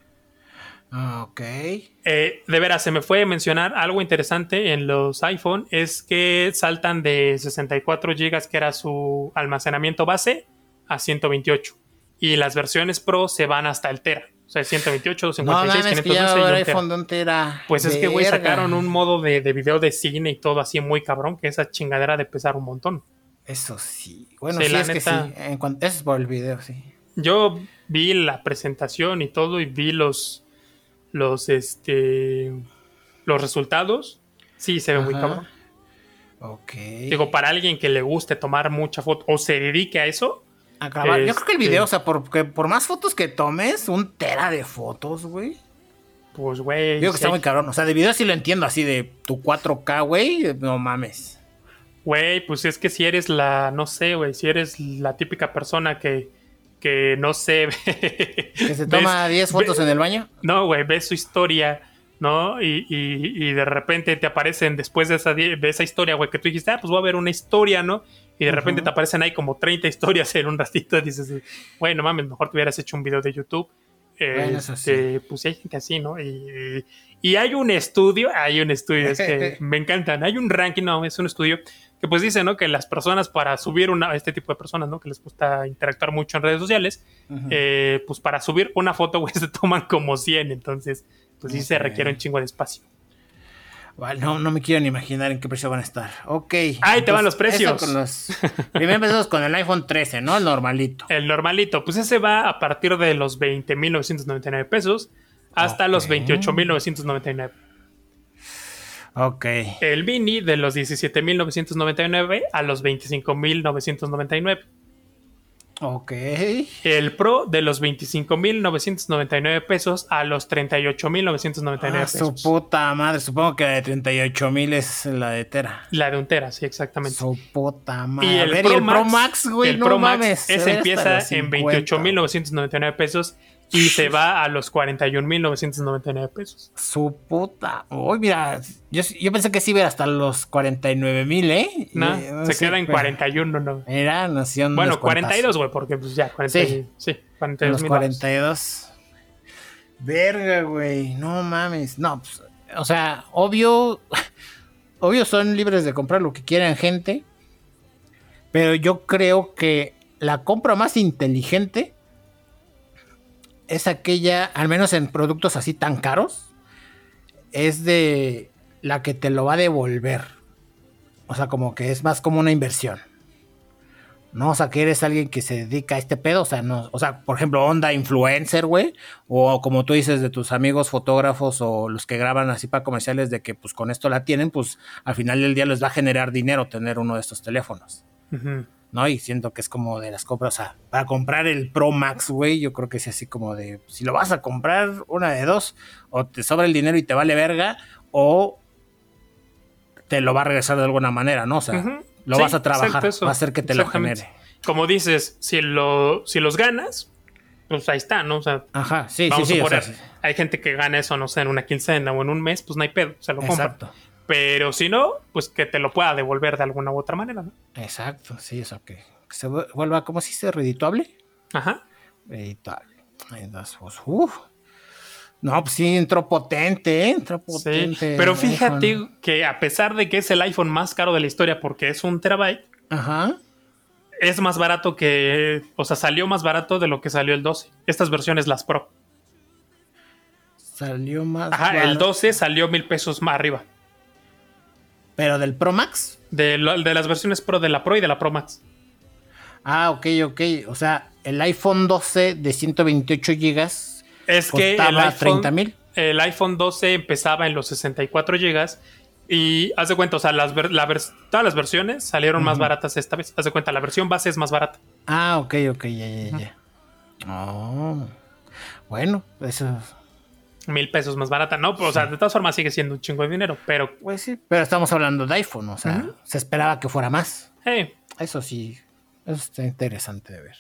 Ok. Eh, de veras, se me fue a mencionar algo interesante en los iPhone, es que saltan de 64 GB, que era su almacenamiento base, a 128. Y las versiones Pro se van hasta el Tera. O sea, 128, No 256, mames, que ya va a 512 y haber un tera. iPhone de un tera. Pues es que, güey, sacaron un modo de, de video de cine y todo así muy cabrón, que esa chingadera de pesar un montón. Eso sí. Bueno, Sí, sí, la es que sí. En cuanto... Eso es por el video, sí. Yo vi la presentación y todo y vi los los este los resultados. Sí, se ve muy cabrón. Ok. Digo, para alguien que le guste tomar mucha foto o se dedique a eso, A grabar. Yo creo que el este- video, o sea, porque por más fotos que tomes, un tera de fotos, güey. pues güey, Digo que sí, está muy cabrón. O sea, de video sí lo entiendo, así de tu 4K, güey. No mames. güey, pues es que si eres la no sé, güey, si eres la típica persona que que no sé, Que se toma 10 fotos en el baño. No, güey, ves su historia, ¿no? Y, y- y de repente te aparecen después de esa, de esa historia, güey, que tú dijiste, ah, pues voy a ver una historia, ¿no? Y de repente te aparecen ahí como 30 historias en un ratito. y Dices, güey, no mames, mejor te hubieras hecho un video de YouTube. Bueno, eso Este, Pues hay gente así, ¿no? Y, y hay un estudio, hay un estudio, es que me encantan. Hay un ranking, no, es un estudio que pues dice, ¿no? Que las personas para subir una, este tipo de personas, ¿no? Que les gusta interactuar mucho en redes sociales, eh, pues para subir una foto, güey, se toman como 100, entonces, pues sí se requiere un chingo de espacio. No, no me quiero ni imaginar en qué precio van a estar. Ok. Ahí te van los precios. con los- Primero empezamos con el iPhone 13, ¿no? El normalito. El normalito, pues ese va a partir de los 20.999 pesos hasta los Ok. 28.999. Ok. El mini de los 17.999 a los 25.999. Ok. El Pro de los 25.999 pesos a los 38.999 Ah, su pesos. puta madre. Supongo que la de 38 mil es la de Tera. La de un tera, sí, exactamente. Su puta madre. Y el, ver, Pro, y el Max, Pro Max, güey, el no Pro Max, mames. ese empieza en 50. 28.999 pesos y se va a los 41.999 pesos. Su puta. Uy, mira, yo, yo pensé que sí iba hasta los 49 mil, ¿eh? No, Eh, no se sé, queda en pero- 41, no. Mira, nació Bueno, 42, güey, porque pues ya, 40, Sí. sí, En 42 los mil 42. Verga, güey. No mames. No, pues, o sea, obvio. Obvio son libres de comprar lo que quieran, gente. Pero yo creo que la compra más inteligente es aquella, al menos en productos así tan caros, es de la que te lo va a devolver. O sea, como que es más como una inversión. ¿no? O sea, que eres alguien que se dedica a este pedo, o sea, no, o sea, por ejemplo, onda influencer, güey, o como tú dices de tus amigos fotógrafos o los que graban así para comerciales de que pues con esto la tienen, pues al final del día les va a generar dinero tener uno de estos teléfonos. ¿No? Y siento que es como de las compras, o sea, para comprar el Pro Max, güey, yo creo que es así como de, si lo vas a comprar, una de dos, o te sobra el dinero y te vale verga, o te lo va a regresar de alguna manera, ¿no? O sea, lo vas a trabajar, va a hacer que te lo genere. Como dices, si, lo, si los ganas, pues ahí está, ¿no? O sea, Ajá, sí, sí, sí, Hay gente que gana eso, no sé, en una quincena o en un mes, pues no hay pedo, se lo compra. Exacto. Pero si no, pues que te lo pueda devolver de alguna u otra manera, ¿no? Exacto, sí, eso que, que se vuelva, ¿cómo se dice? Redituable. Ajá. Redituable. Entonces, pues, uff. No, pues sí, entró potente, ¿eh? entró potente. pero fíjate que a pesar de que es el iPhone más caro de la historia porque es un terabyte, Ajá. es más barato que, o sea, salió más barato de lo que salió el 12. Estas versiones, las Pro. Salió más. Ajá, el 12 salió mil pesos más arriba. ¿Pero del Pro Max? De, de las versiones Pro, de la Pro y de la Pro Max. Ah, ok, ok. O sea, el iPhone 12 de 128 gigas es que el iPhone, el iPhone 12 empezaba en los 64 GB y haz de cuenta, o sea, las todas las versiones salieron más baratas esta vez. Haz de cuenta, la versión base es más barata. Ah, ok, ok, ya, ya, ya. Oh. Bueno, eso. Mil pesos más barata, ¿no? O sea, de todas formas sigue siendo un chingo de dinero, pero. Pues sí, pero estamos hablando de iPhone, o sea, se esperaba que fuera más. Eso sí, eso está interesante de ver.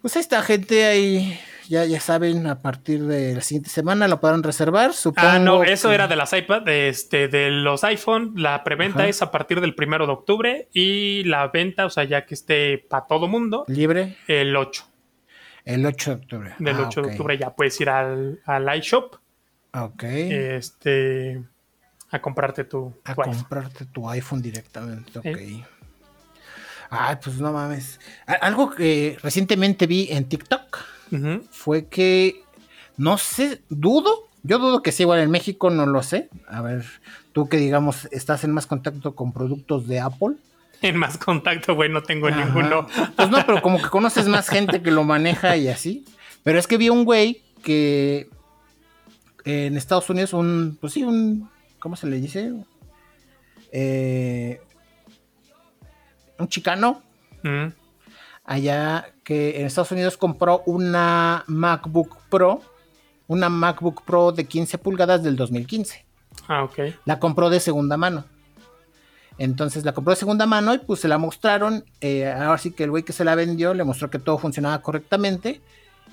Pues esta gente ahí ya, ya saben, a partir de la siguiente semana lo podrán reservar. Supongo ah, no, eso era de las iPad, de, este, de los iPhone. La preventa es a partir del primero de octubre y la venta, o sea, ya que esté para todo mundo. Libre. El 8. El 8 de octubre. Del 8 ah, de octubre ya puedes ir al, al iShop. Ok. Este. A comprarte tu. A comprarte tu iPhone directamente. Ok. Ay, pues no mames. Algo que recientemente vi en TikTok fue que, no sé, dudo, yo dudo que sea igual en México, no lo sé. A ver, tú que digamos estás en más contacto con productos de Apple. En más contacto, güey, no tengo ninguno. Pues no, pero como que conoces más gente que lo maneja y así. Pero es que vi un güey que en Estados Unidos, un, pues sí, un, ¿cómo se le dice? Eh, un chicano allá que en Estados Unidos compró una MacBook Pro, una MacBook Pro de 15 pulgadas del 2015. Ah, ok. La compró de segunda mano. Entonces la compró de segunda mano y pues se la mostraron. Eh, ahora sí que el güey que se la vendió le mostró que todo funcionaba correctamente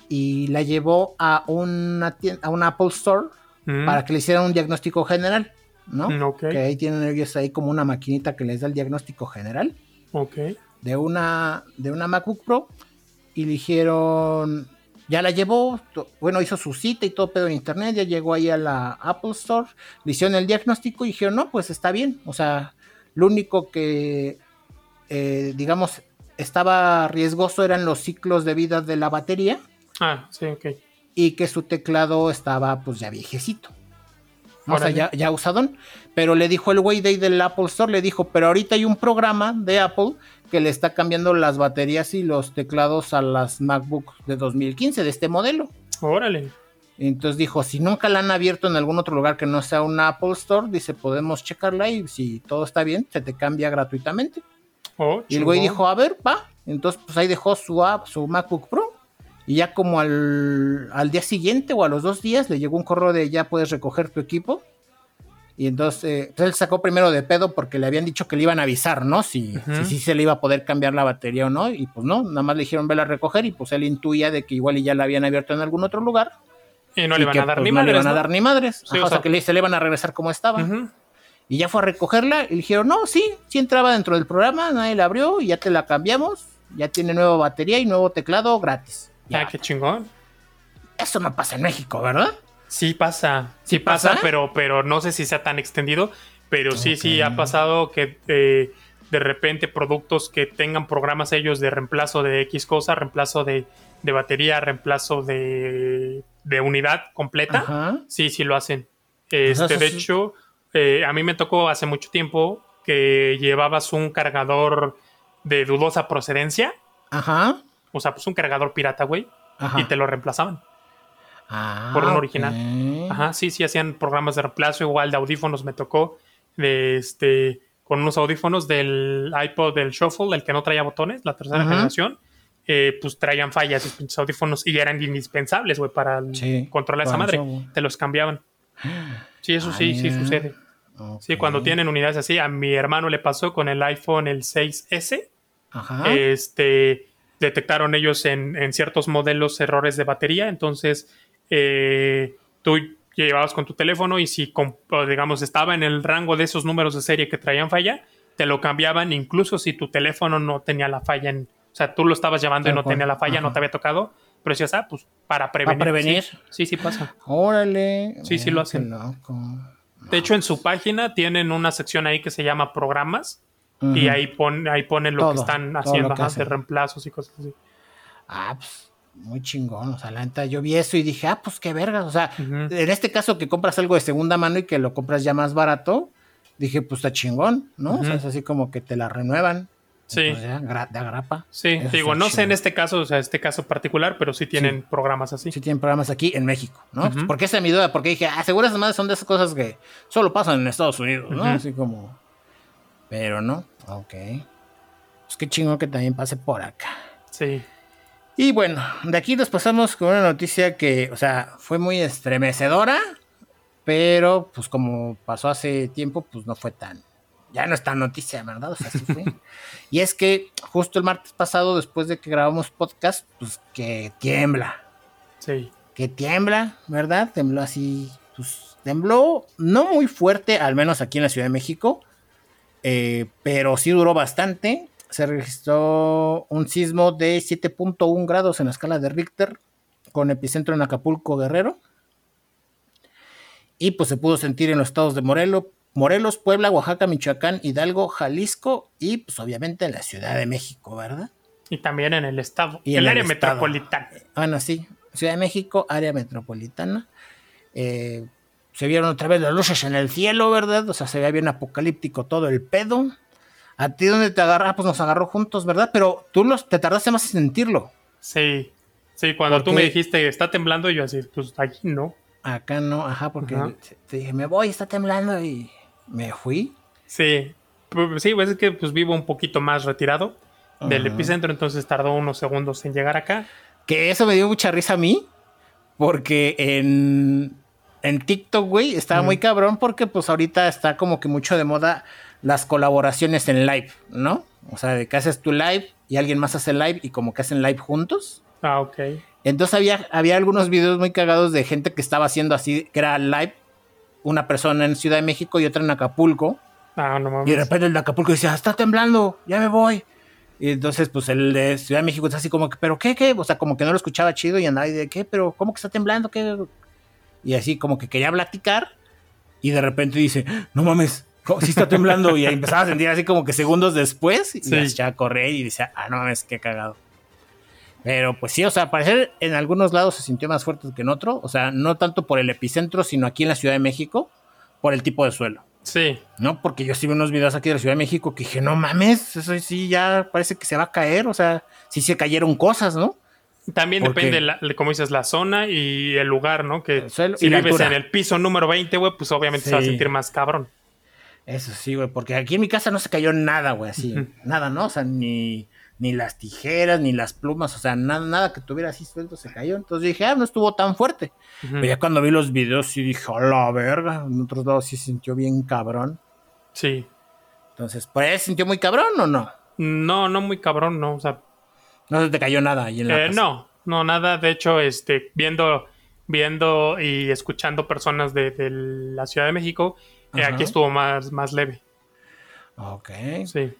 y la llevó a una, a una Apple Store mm. para que le hicieran un diagnóstico general, ¿no? Mm, que ahí tienen ellos ahí como una maquinita que les da el diagnóstico general. Ok de una, de una MacBook Pro y le dijeron, ya la llevó, bueno, hizo su cita y todo pedo en internet, ya llegó ahí a la Apple Store, le hicieron el diagnóstico y dijeron, no, pues está bien, o sea, lo único que, eh, digamos, estaba riesgoso eran los ciclos de vida de la batería. Ah, sí, ok. Y que su teclado estaba pues ya viejecito. O sea, ya, ya usadón. Pero le dijo el güey de del Apple Store, le dijo, pero ahorita hay un programa de Apple que le está cambiando las baterías y los teclados a las MacBook de 2015 de este modelo. Órale. Entonces dijo, si nunca la han abierto en algún otro lugar que no sea un Apple Store, dice, podemos checarla y si todo está bien, se te cambia gratuitamente. Oh, y el güey dijo, a ver, va. Entonces, pues ahí dejó su, app, su MacBook Pro. Y ya como al, al día siguiente o a los dos días le llegó un correo de ya puedes recoger tu equipo. Y entonces, eh, él sacó primero de pedo porque le habían dicho que le iban a avisar, ¿no? Si, si, se le iba a poder cambiar la batería o no. Y pues no, nada más le dijeron verla a recoger y pues él intuía de que igual ya la habían abierto en algún otro lugar. Y no le iban a dar pues, ni madres. No le iban a dar ni madres. o, sea, que se le iban a regresar como estaba. Y ya fue a recogerla y le dijeron, no, sí, sí entraba dentro del programa, nadie la abrió y ya te la cambiamos. Ya tiene nueva batería y nuevo teclado gratis. Ya, ah, qué chingón. Eso no pasa en México, ¿verdad? Sí pasa, sí pasa, pero, pero no sé si sea tan extendido, pero sí, sí ha pasado que eh, de repente productos que tengan programas ellos de reemplazo de X cosa, reemplazo de, batería, reemplazo de, de unidad completa, sí, sí lo hacen. Este, de hecho, eh, a mí me tocó hace mucho tiempo que llevabas un cargador de dudosa procedencia. Ajá. O sea, pues un cargador pirata, güey. Y te lo reemplazaban. Ah, por un original. Ajá, sí, sí, hacían programas de reemplazo. Igual de audífonos me tocó. De este. Con unos audífonos del iPod del Shuffle, el que no traía botones, la tercera generación. Eh, pues traían fallas pinches audífonos y eran indispensables, güey, para controlar esa madre. Te los cambiaban. Sí, eso sí, sí sucede. Sí, cuando tienen unidades así, a mi hermano le pasó con el iPhone el 6S. Ajá. Este, detectaron ellos en, ciertos modelos errores de batería, entonces eh, tú llevabas con tu teléfono y si, digamos, estaba en el rango de esos números de serie que traían falla, te lo cambiaban incluso si tu teléfono no tenía la falla en... O sea, tú lo estabas llevando y no tenía la falla, no te había tocado, pero decías, ah, pues para prevenir. Para prevenir. Sí, sí, pasa. Órale. Sí, sí lo hacen. De hecho, en su página tienen una sección ahí que se llama programas y ahí, pon, ahí ponen lo que están haciendo, hacer reemplazos y cosas así. Ah, pues muy chingón. O sea, la neta, yo vi eso y dije, ah, pues qué vergas. O sea, en este caso que compras algo de segunda mano y que lo compras ya más barato, dije, pues está chingón, ¿no? O sea, es así como que te la renuevan. Sí. de agrapa. Sí, digo, no sé en este caso, o sea, este caso particular, pero sí tienen programas así. Sí tienen programas aquí en México, ¿no? Porque esa es mi duda, porque dije, ah, seguro esas madres son de esas cosas que solo pasan en Estados Unidos, ¿no? Así como... Pero no, ok. Pues qué chingón que también pase por acá. Sí. Y bueno, de aquí nos pasamos con una noticia que, o sea, fue muy estremecedora, pero pues como pasó hace tiempo, pues no fue tan ya no está noticia, ¿verdad? O sea, sí fue. y es que justo el martes pasado, después de que grabamos podcast, pues que tiembla. Sí. Que tiembla, ¿verdad? Tembló así, pues tembló no muy fuerte, al menos aquí en la Ciudad de México, eh, pero sí duró bastante. Se registró un sismo de 7.1 grados en la escala de Richter, con epicentro en Acapulco, Guerrero. Y pues se pudo sentir en los estados de Morelos, Morelos, Puebla, Oaxaca, Michoacán, Hidalgo, Jalisco y pues obviamente en la Ciudad de México, ¿verdad? Y también en el estado. Y el, área metropolitana. Bueno, sí. Ciudad de México, área metropolitana. Eh, se vieron otra vez las luces en el cielo, ¿verdad? O sea, se veía bien apocalíptico todo el pedo. ¿A ti dónde te agarra? Ah, pues nos agarró juntos, ¿verdad? Pero tú los, te tardaste más en sentirlo. Sí. Sí, cuando tú me dijiste, está temblando, yo así, pues aquí no. Acá no, ajá, porque te dije, me voy, está temblando y me fui. Sí, sí, pues es que pues vivo un poquito más retirado del epicentro, entonces tardó unos segundos en llegar acá. Que eso me dio mucha risa a mí, porque en, en TikTok, güey, estaba muy cabrón porque pues ahorita está como que mucho de moda las colaboraciones en live, ¿no? O sea, de que haces tu live y alguien más hace live y como que hacen live juntos. Ah, ok. Entonces había, había algunos videos muy cagados de gente que estaba haciendo así, que era live una persona en Ciudad de México y otra en Acapulco. Ah, no mames. Y de repente el de Acapulco decía, está temblando, ya me voy. Y entonces, pues el de Ciudad de México está así como que, ¿pero qué, qué? O sea, como que no lo escuchaba chido y andaba y de, ¿qué? ¿Pero cómo que está temblando? ¿Qué? Y así como que quería platicar y de repente dice, no mames, sí está temblando. y empezaba a sentir así como que segundos después y ya a correr y decía, ah, no mames, qué cagado. Pero pues sí, o sea, parecer en algunos lados se sintió más fuerte que en otro. O sea, no tanto por el epicentro, sino aquí en la Ciudad de México, por el tipo de suelo. Sí. ¿No? Porque yo sí vi unos videos aquí de la Ciudad de México que dije, no mames, eso sí ya parece que se va a caer. O sea, sí se cayeron cosas, ¿no? También depende, de, como dices, la zona y el lugar, ¿no? Que si vives en el piso número 20, güey, pues obviamente se va a sentir más cabrón. Eso sí, güey, porque aquí en mi casa no se cayó nada, güey, así. Nada, ¿no? O sea, ni ni las tijeras, ni las plumas, o sea, nada, nada que tuviera así suelto se cayó. Entonces dije, ah, no estuvo tan fuerte. Pero ya cuando vi los videos sí dije, a la verga. En otros lados sí se sintió bien cabrón. Sí. Entonces, ¿por ahí se sintió muy cabrón o no? No, no muy cabrón, no. O sea. No se te cayó nada ahí en la eh, No, no, nada. De hecho, este, viendo, viendo y escuchando personas de, la Ciudad de México, eh, aquí estuvo más, más leve. Ok. Sí.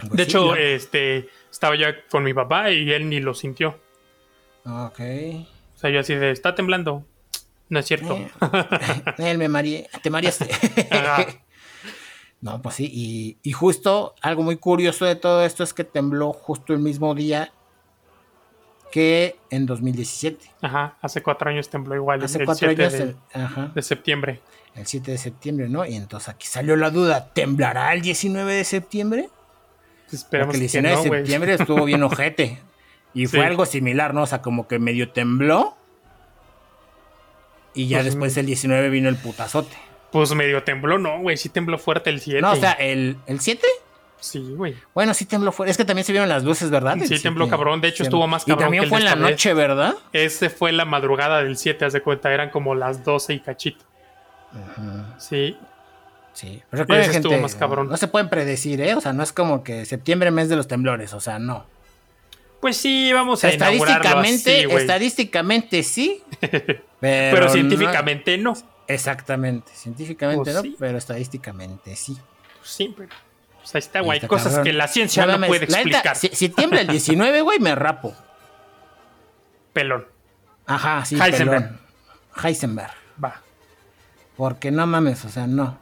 Pues de hecho, este, estaba ya con mi papá y él ni lo sintió. Ok. O sea, yo así de, está temblando. No es cierto. Eh, él me mareé, te mareaste. No, pues sí, y, y justo algo muy curioso de todo esto es que tembló justo el mismo día que en 2017. Ajá, hace cuatro años tembló igual. Hace el cuatro 7 años, de, el, ajá, de septiembre. el 7 de septiembre, ¿no? Y entonces aquí salió la duda, ¿temblará el 19 de septiembre? Esperemos Porque el que 19 no, de septiembre estuvo bien ojete. Y fue algo similar, ¿no? O sea, como que medio tembló. Y ya Pues, después el 19 vino el putazote. Pues medio tembló, no, güey. Sí tembló fuerte el 7. No, o sea, el, el 7 Sí, güey. Bueno, sí tembló fuerte. Es que también se vieron las luces, ¿verdad? Sí, tembló cabrón. De hecho, Sí. estuvo más Y cabrón también que el fue en la vez. noche, ¿verdad? Ese fue la madrugada del 7, haz de cuenta. Eran como las 12 y cachito. Sí. Sí. Pero recuerden, gente, más cabrón. no se pueden predecir, ¿eh? O sea, no es como que septiembre, mes de los temblores. O sea, no. Pues sí, vamos O sea, a estadísticamente, así, estadísticamente sí. Pero, científicamente no. exactamente. Científicamente Pues no, sí. pero estadísticamente sí. Sí, pero. Pues ahí está, güey. Cosas cabrón. que la ciencia No puede la neta, explicar. si, si tiembla el 19, güey, me rapo. Pelón. Ajá, sí, Heisenberg. pelón. Heisenberg. Va. Porque no mames, o sea, no.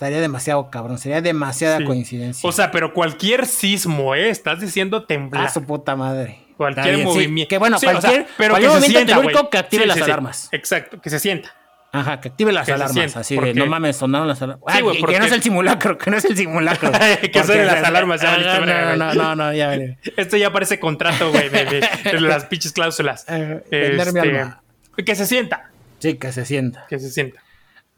Estaría demasiado cabrón, sería demasiada Sí. coincidencia. O sea, pero cualquier sismo, ¿eh? Estás diciendo temblar. a su puta madre. Cualquier sí, movimiento. que bueno, Sí, o sea, cualquier, pero cualquier que movimiento sienta, telúrico que active las alarmas. Exacto, que se sienta. Ajá, que active las Que alarmas. sienta, así porque- de, no mames, sonaron las alarmas. Sí, güey, que, porque- que no es el simulacro, que no es el simulacro. Que suenen las alarmas, ya Ah, no, no, no, no, ya vale. Esto ya parece contrato, güey, de, de- de las pinches cláusulas. Eh, mi Este, alma. que se sienta. Sí, que se sienta. Que se sienta.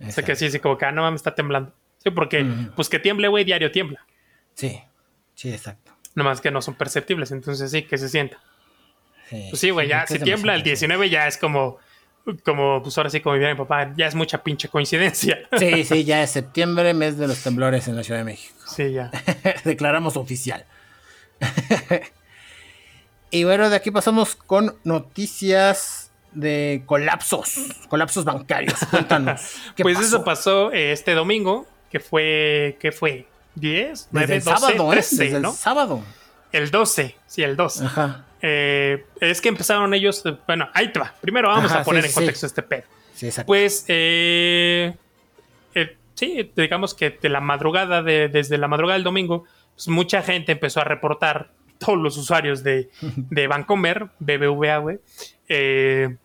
O sea, que sí, sí, como que, ah, no mames, está temblando. Sí, porque, pues que tiemble, güey, diario tiembla. Sí, sí, exacto. Nomás que no son perceptibles, entonces sí, que se sienta. Sí, Pues sí, güey, ya, si tiembla el demasiado. 19 ya es como, como, pues ahora sí, como diría mi papá, ya es mucha pinche coincidencia. Sí, sí, ya es septiembre, mes de los temblores en la Ciudad de México. Sí, ya. Declaramos oficial. y bueno, de aquí pasamos con noticias de colapsos, colapsos bancarios. Cuéntanos. ¿qué Pues pasó? eso pasó eh, este domingo, que fue, ¿qué fue? ¿10? Desde 9, el 12, sábado, ¿eh? 13, Desde ¿no? el sábado. El 12, sí, el 12. Ajá. Eh, es que empezaron ellos, eh, bueno, ahí te va. Primero vamos Ajá, a poner sí, en sí. contexto este pedo. Sí, exacto. Pues, eh, eh, sí, digamos que de la madrugada, de, desde la madrugada del domingo, pues mucha gente empezó a reportar, todos los usuarios de, de Bancomer, BBVA, güey, eh,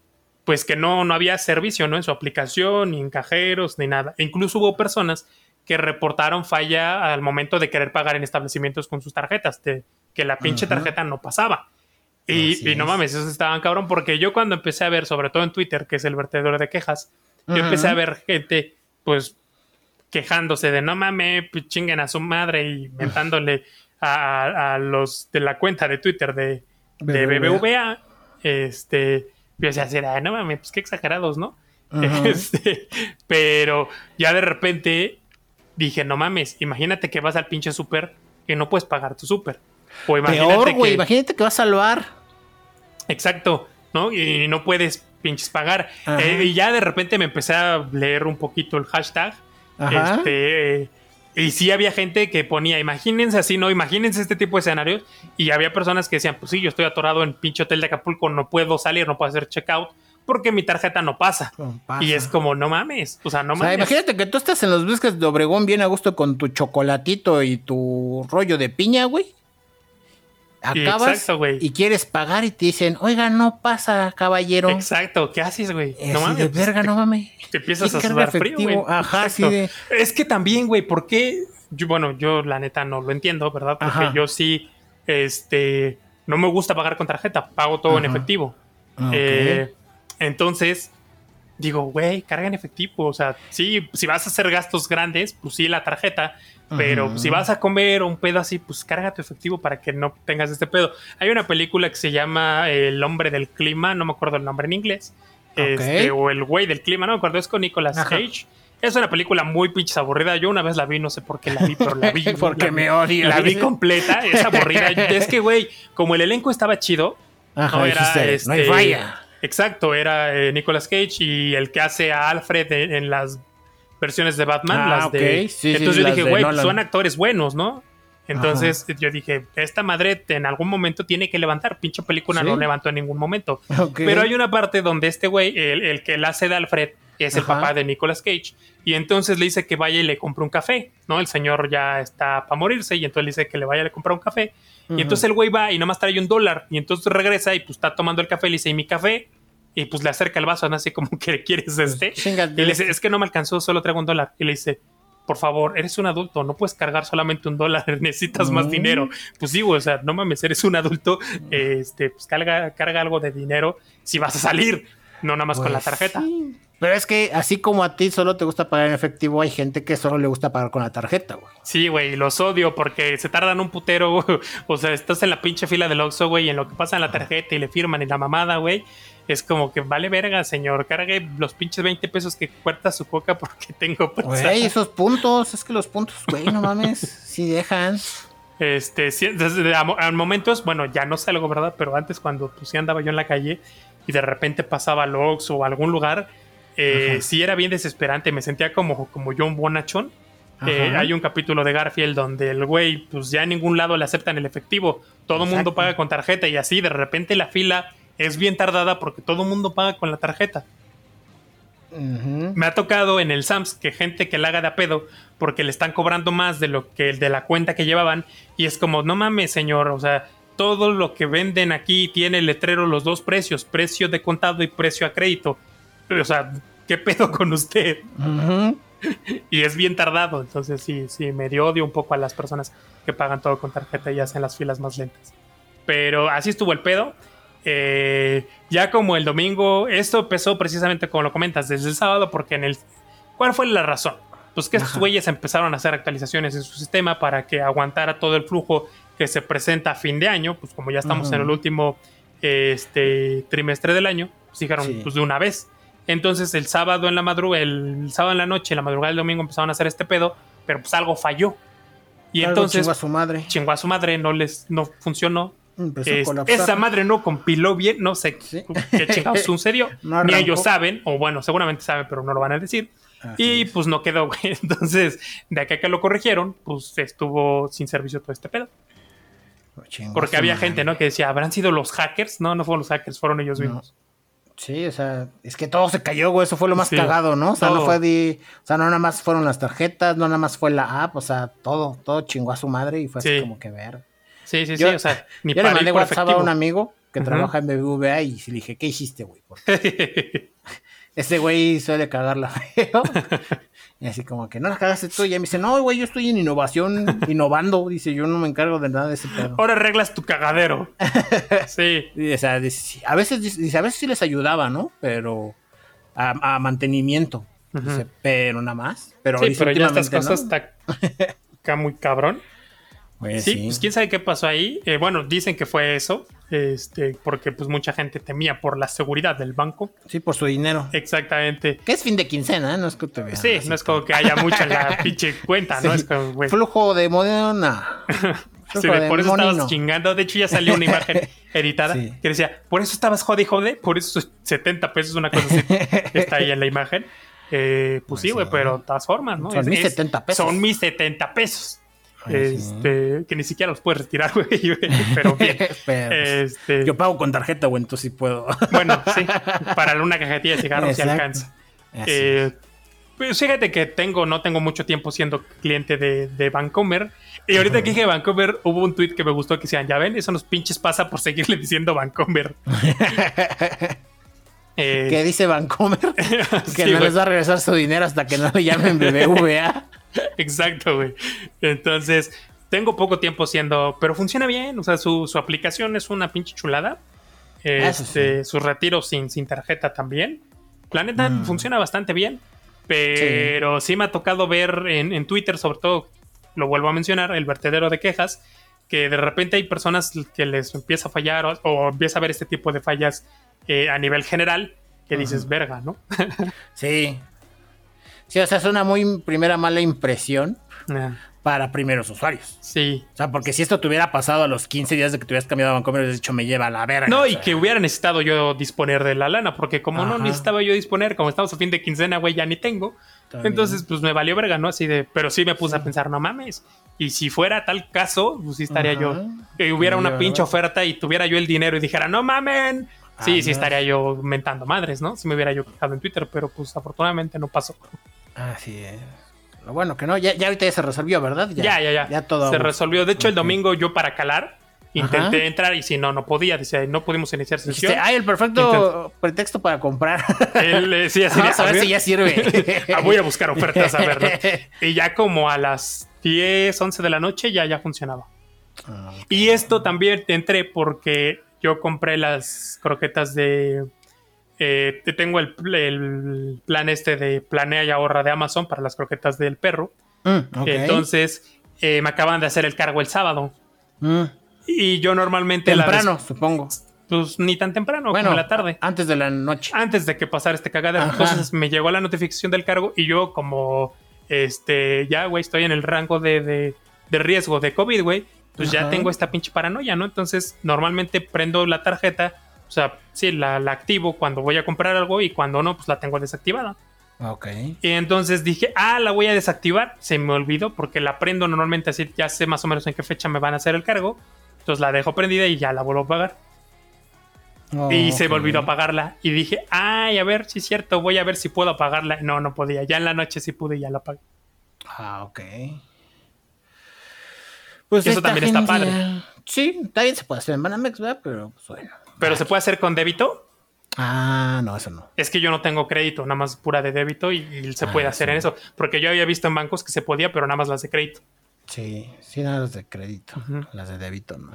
pues que no, no había servicio, ¿no? En su aplicación, ni en cajeros, ni nada. E incluso hubo personas que reportaron falla al momento de querer pagar en establecimientos con sus tarjetas, de que la pinche Ajá. tarjeta no pasaba. Y, y no es. mames, esos estaban cabrón, porque yo cuando empecé a ver, sobre todo en Twitter, que es el vertedor de quejas, yo Ajá. empecé a ver gente, pues, quejándose de no mames, pues, chinguen a su madre y mentándole a, a- los de la cuenta de Twitter de, de BBVA. BBVA. Este, yo decía, "Ay, no mames, pues qué exagerados, ¿no? Este, pero ya de repente dije, no mames, imagínate que vas al pinche súper que no puedes pagar tu súper. O imagínate Peor, güey. que- Imagínate que vas a salvar. Exacto, ¿no? Y no puedes pinches pagar. Eh, y ya de repente me empecé a leer un poquito el hashtag. Ajá. Este, eh, y sí había gente que ponía, imagínense así, ¿no? Imagínense este tipo de escenarios. Y había personas que decían, pues sí, yo estoy atorado en pinche hotel de Acapulco, no puedo salir, no puedo hacer checkout porque mi tarjeta no pasa. No pasa. Y es como, no mames, o sea, no O sea, mames. imagínate que tú estás en los bosques de Obregón bien a gusto con tu chocolatito y tu rollo de piña, güey. Acabas Exacto, güey. y quieres pagar y te dicen, oiga, no pasa, caballero. Exacto, ¿qué haces, güey? No mames. de verga, te- no mames. Te empiezas ¿Quién a sudar frío, güey. Ajá, Exacto. de- Es que también, güey, ¿por qué? Yo, bueno, yo la neta no lo entiendo, ¿verdad? Porque Ajá. yo sí, este, no me gusta pagar con tarjeta, pago todo en efectivo. Ah. Eh, entonces, digo, güey, carga en efectivo. O sea, sí, si vas a hacer gastos grandes, pues sí, la tarjeta. Pero si vas a comer un pedo así, pues carga tu efectivo para que no tengas este pedo. Hay una película que se llama El hombre del clima, no me acuerdo el nombre en inglés. Este, o El güey del clima, no me acuerdo, es con Nicolas Ajá. Cage. Es una película muy pinches aburrida. Yo una vez la vi, no sé por qué la vi, pero la vi. Porque la me odio. La vi completa, es aburrida. es que, güey, como el elenco estaba chido, Ajá, no era dijiste, no hay este, falla. Exacto, era eh, Nicolas Cage y el que hace a Alfred en, en las versiones de Batman. Ah, las de, ok. Sí, sí, Entonces yo dije, de güey, pues son actores buenos, ¿no? Entonces yo dije, esta madre en algún momento tiene que levantar. Pinche película no levantó en ningún momento. Pero hay una parte donde este güey, el, el que la hace de Alfred, es el papá de Nicolas Cage. Y entonces le dice que vaya y le compre un café, ¿no? El señor ya está para morirse y entonces le dice que le vaya a comprar un café. Y entonces el güey va y nada más trae un dólar. Y entonces regresa y pues está tomando el café y le dice, ¿y mi café? Y pues le acerca el vaso, ¿no? Así como que quieres Pues, este. y le dice, es que no me alcanzó, solo traigo un dólar. Y le dice, por favor, eres un adulto, no puedes cargar solamente un dólar, necesitas más dinero. Pues sí, güey, o sea, no mames, eres un adulto, este, pues carga, carga algo de dinero si vas a salir, no nada más con la Pues, tarjeta. sí. Pero es que así como a ti solo te gusta pagar en efectivo, hay gente que solo le gusta pagar con la tarjeta, güey. Sí, güey, los odio porque se tardan un putero, güey. O sea, estás en la pinche fila del Oxxo, güey, y en lo que pasa en la tarjeta y le firman y la mamada, güey. Es como que vale verga, señor. Cargue los pinches 20 pesos que cuesta su coca porque tengo prisa. Güey, esos puntos, es que los puntos, güey, no mames, sí dejan. Este, sí, desde a, mo- a momentos, bueno, ya no salgo, ¿verdad? Pero antes, cuando pues, sí andaba yo en la calle y de repente pasaba al Oxxo o a algún lugar, eh, sí era bien desesperante. Me sentía como, como John Bonachón. Eh, hay un capítulo de Garfield donde el güey, pues ya en ningún lado le aceptan el efectivo. Todo el mundo paga con tarjeta y así de repente la fila es bien tardada porque todo el mundo paga con la tarjeta. Me ha tocado en el Sams que gente que la haga de a pedo porque le están cobrando más de lo que de la cuenta que llevaban y es como, no mames, señor, o sea, todo lo que venden aquí tiene el letrero los dos precios, precio de contado y precio a crédito. O sea, ¿qué pedo con usted? Y es bien tardado, entonces sí, sí, me dio odio un poco a las personas que pagan todo con tarjeta y hacen las filas más lentas. Pero así estuvo el pedo. Eh, ya como el domingo, esto empezó precisamente como lo comentas, desde el sábado, porque en el... ¿Cuál fue la razón? Pues que estos güeyes empezaron a hacer actualizaciones en su sistema para que aguantara todo el flujo que se presenta a fin de año, pues como ya estamos en el último este, trimestre del año, pues dijeron Sí. pues de una vez. Entonces el sábado en la madrugada, el sábado en la noche, la madrugada del domingo empezaron a hacer este pedo, pero pues algo falló. Y Algo entonces chingó a su madre. chingó a su madre, no les no funcionó. Empezó a Es- colapsar. esa madre no compiló bien, no sé Sí. qué chingados sucedió. No Ni ellos saben, o bueno, seguramente saben, pero no lo van a decir. Así y es. pues no quedó, güey. Entonces, de acá que lo corrigieron, pues estuvo sin servicio todo este pedo. Porque había gente, ¿no? Que decía, ¿habrán sido los hackers? No, no fueron los hackers, fueron ellos No. Sí, o sea, es que todo se cayó, güey. Eso fue lo más Sí, cagado, ¿no? O sea, no fue de. O sea, no nada más fueron las tarjetas, no nada más fue la app, o sea, todo, todo chingó a su madre y fue así Sí. como que ver. Sí, sí, Yo- sí. O sea, ni Yo le mandé WhatsApp a efectivo. un amigo que trabaja en BBVA y le dije, ¿qué hiciste, güey? Porque Ese güey suele cagarla feo. y así como que no la cagaste tú. Y ya me dice, no, güey, yo estoy en innovación, innovando. Dice, yo no me encargo de nada de ese pedo. Ahora arreglas tu cagadero. Sí. Y, o sea, dice, a veces, dice, a veces sí les ayudaba, ¿no? Pero a, a mantenimiento. Dice, pero nada más. Pero, Sí, pero ya estas cosas ¿no? está muy cabrón. Pues Sí, sí. pues quién sabe qué pasó ahí. Eh, bueno, dicen que fue eso, este, porque pues mucha gente temía por la seguridad del banco. Sí, por su dinero. Exactamente. Que es fin de quincena, ¿eh? No es que te vean. Sí, no es como que haya mucho en la pinche cuenta, ¿no? Es como, güey. Flujo de moneda. Sí, de por eso estabas chingando. De hecho, ya salió una imagen editada Sí. que decía, por eso estabas jode y jode, por eso es 70 pesos, una cosa así. está ahí en la imagen. Eh, pues sí, Pues güey, sí. pero de todas formas, ¿no? Son mis 70 pesos. Son mis 70 pesos. Sí. Este, que ni siquiera los puedes retirar, güey, pero bien. Pero, pues, Este, Yo pago con tarjeta, güey, entonces sí puedo. Bueno, sí, para una cajetilla de cigarros Exacto. alcanza. Eh, pues fíjate que tengo, no tengo mucho tiempo siendo cliente de, de Vancomer. Y ahorita que dije Vancomer, hubo un tweet que me gustó que decían, ya ven, eso nos pinches pasa por seguirle diciendo Vancomer. Eh, ¿Qué dice Vancomer? Que sí, no les va a regresar su dinero hasta que no le llamen BBVA. Exacto, güey. Entonces, tengo poco tiempo siendo, pero funciona bien. O sea, su, su aplicación es una pinche chulada. Eso Este, Sus retiros sin, sin tarjeta también. La neta Mm. funciona bastante bien. Pero sí. me ha tocado ver en, en Twitter, sobre todo, lo vuelvo a mencionar, el vertedero de quejas, que de repente hay personas que les empieza a fallar o, o empieza a ver este tipo de fallas eh, a nivel general, que dices, verga, ¿no? Sí. Sí, o sea, es una muy primera mala impresión Ah, para primeros usuarios. sí. O sea, porque si esto te hubiera pasado a los 15 días de que te hubieras cambiado a Vancomer, hubieras dicho, me lleva a la verga. No, y sea. que hubiera necesitado yo disponer de la lana, porque como no necesitaba yo disponer, como estamos a fin de quincena, güey, ya ni tengo. Entonces, pues me valió verga, ¿no? Así de, pero sí me puse a pensar, no mames, Y si fuera tal caso, pues sí estaría Ajá. yo. Que hubiera una pinche oferta y tuviera yo el dinero y dijera, no mamen. Sí, Ah, sí estaría yo mentando madres, ¿no? Si me hubiera yo quejado en Twitter, pero pues afortunadamente no pasó. Así es. Lo bueno que no, ya, ya ahorita ya se resolvió, ¿verdad? Ya, ya, ya. Ya todo. Se resolvió. De hecho, el domingo yo para calar intenté Ajá. entrar y si no, no podía. Dice, no pudimos iniciar sesión. ay, el perfecto pretexto para comprar. Él, eh, sí, así Vamos a ver ver. si ya sirve. Ah, voy a buscar ofertas a ver. ¿no? Y ya como a las 10, 11 de la noche ya, ya funcionaba. Y esto también te entré porque yo compré las croquetas de. Eh, te tengo el, el plan este de planea y ahorra de Amazon para las croquetas del perro. Mm. Entonces eh, me acaban de hacer el cargo el sábado. Mm, Y yo normalmente Temprano, supongo. pues ni tan temprano Bueno, como en la tarde. Antes de la noche. Antes de que pasara este cagadero. Ajá. Entonces me llegó la notificación del cargo y yo como este ya, güey, estoy en el rango de, de- de riesgo de COVID, güey. Pues ya tengo esta pinche paranoia, ¿no? Entonces normalmente prendo la tarjeta. O sea, sí, la, la activo cuando voy a comprar algo y cuando no, pues la tengo desactivada. Ok. Y entonces dije, ah, la voy a desactivar. Se me olvidó porque la prendo normalmente así, ya sé más o menos en qué fecha me van a hacer el cargo. Entonces la dejo prendida y ya la vuelvo a pagar. y se me olvidó apagarla. Y dije, ay, a ver si es cierto, voy a ver si puedo apagarla. No, no podía. Ya en la noche sí pude y ya la apagué. Ah, ok. Pues Eso también está padre. Sí, también se puede hacer en Banamex, ¿verdad? Pero pues bueno. Pero se puede hacer con débito. Ah, no, eso no. Es que yo no tengo crédito, nada más pura de débito y, y se Ah, puede hacer sí. en eso. Porque yo había visto en bancos que se podía, pero nada más las de crédito. Sí, sí, nada las de crédito. Las de débito no.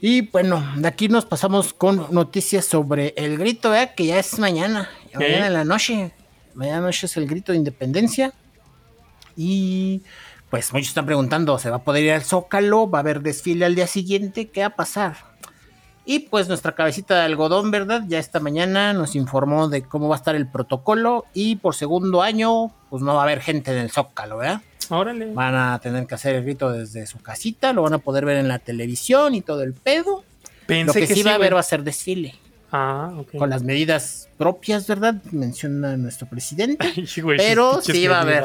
Y bueno, de aquí nos pasamos con noticias sobre el grito, ¿verdad? Que ya es mañana. Mañana en la noche. Mañana noche es el grito de independencia. Y pues muchos están preguntando, ¿se va a poder ir al Zócalo? ¿Va a haber desfile al día siguiente? ¿Qué va a pasar? Y pues nuestra cabecita de algodón, ¿verdad? Ya esta mañana nos informó de cómo va a estar el protocolo y por segundo año, pues no va a haber gente en el Zócalo, ¿verdad? Órale. Van a tener que hacer el grito desde su casita, lo van a poder ver en la televisión y todo el pedo. Pensé Lo que, sí va a haber va a ser desfile, Ah, ok. con las medidas propias, ¿verdad? Menciona nuestro presidente. Ay, güey, Pero sí va a haber.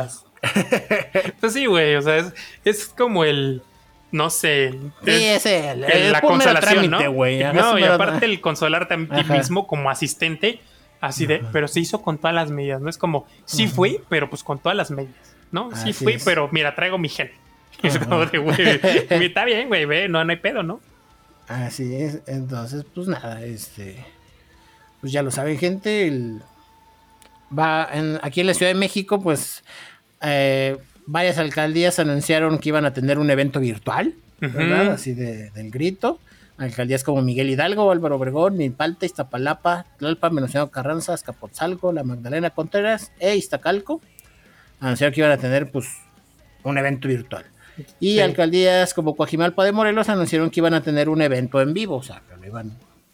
Pues sí, güey, o sea, es, es como el, no sé, Sí, es- el, el- el la consolación, trámite, ¿no? No, y aparte el consolarte a ti mismo como asistente, así de, pero se hizo con todas las medidas, ¿no? Es como, sí fui, pero pues con todas las medidas, ¿no? Sí fui, es. pero mira, traigo mi gel. Es como de, güey, está bien, güey, ve, no, no hay pedo, ¿no? Así es, entonces, pues nada, este. Pues ya lo saben, gente. el- va en- aquí en la Ciudad de México, pues. Eh, varias alcaldías anunciaron que iban a tener un evento virtual. Así de, del grito. Alcaldías como Miguel Hidalgo, Álvaro Obregón, Milpalta, Iztapalapa, Tlalpan, Venustiano Carranza, Azcapotzalco, La Magdalena Contreras e Iztacalco anunciaron que iban a tener, pues, un evento virtual. Y Sí. alcaldías como Coajimalpa de Morelos anunciaron que iban a tener un evento en vivo, o sea, que lo iban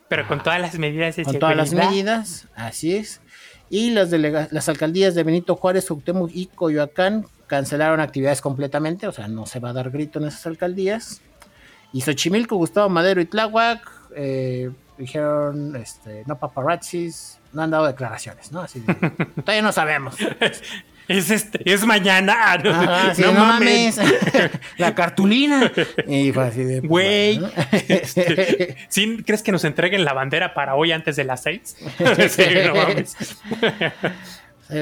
Pero con todas las medidas de con todas las medidas, así es. Y las, delega- las alcaldías de Benito Juárez, Cuauhtémoc y Coyoacán cancelaron actividades completamente, o sea, no se va a dar grito en esas alcaldías. Y Xochimilco, Gustavo Madero y Tláhuac eh, dijeron, este, no paparazzis, no han dado declaraciones, ¿no? Así de, todavía no sabemos. Es este, es mañana. Ajá, sí, no, no, mames. mames. La cartulina. Y fue así de. Güey, bueno. este, ¿sí crees que nos entreguen la bandera para hoy antes de las seis? sí, no mames.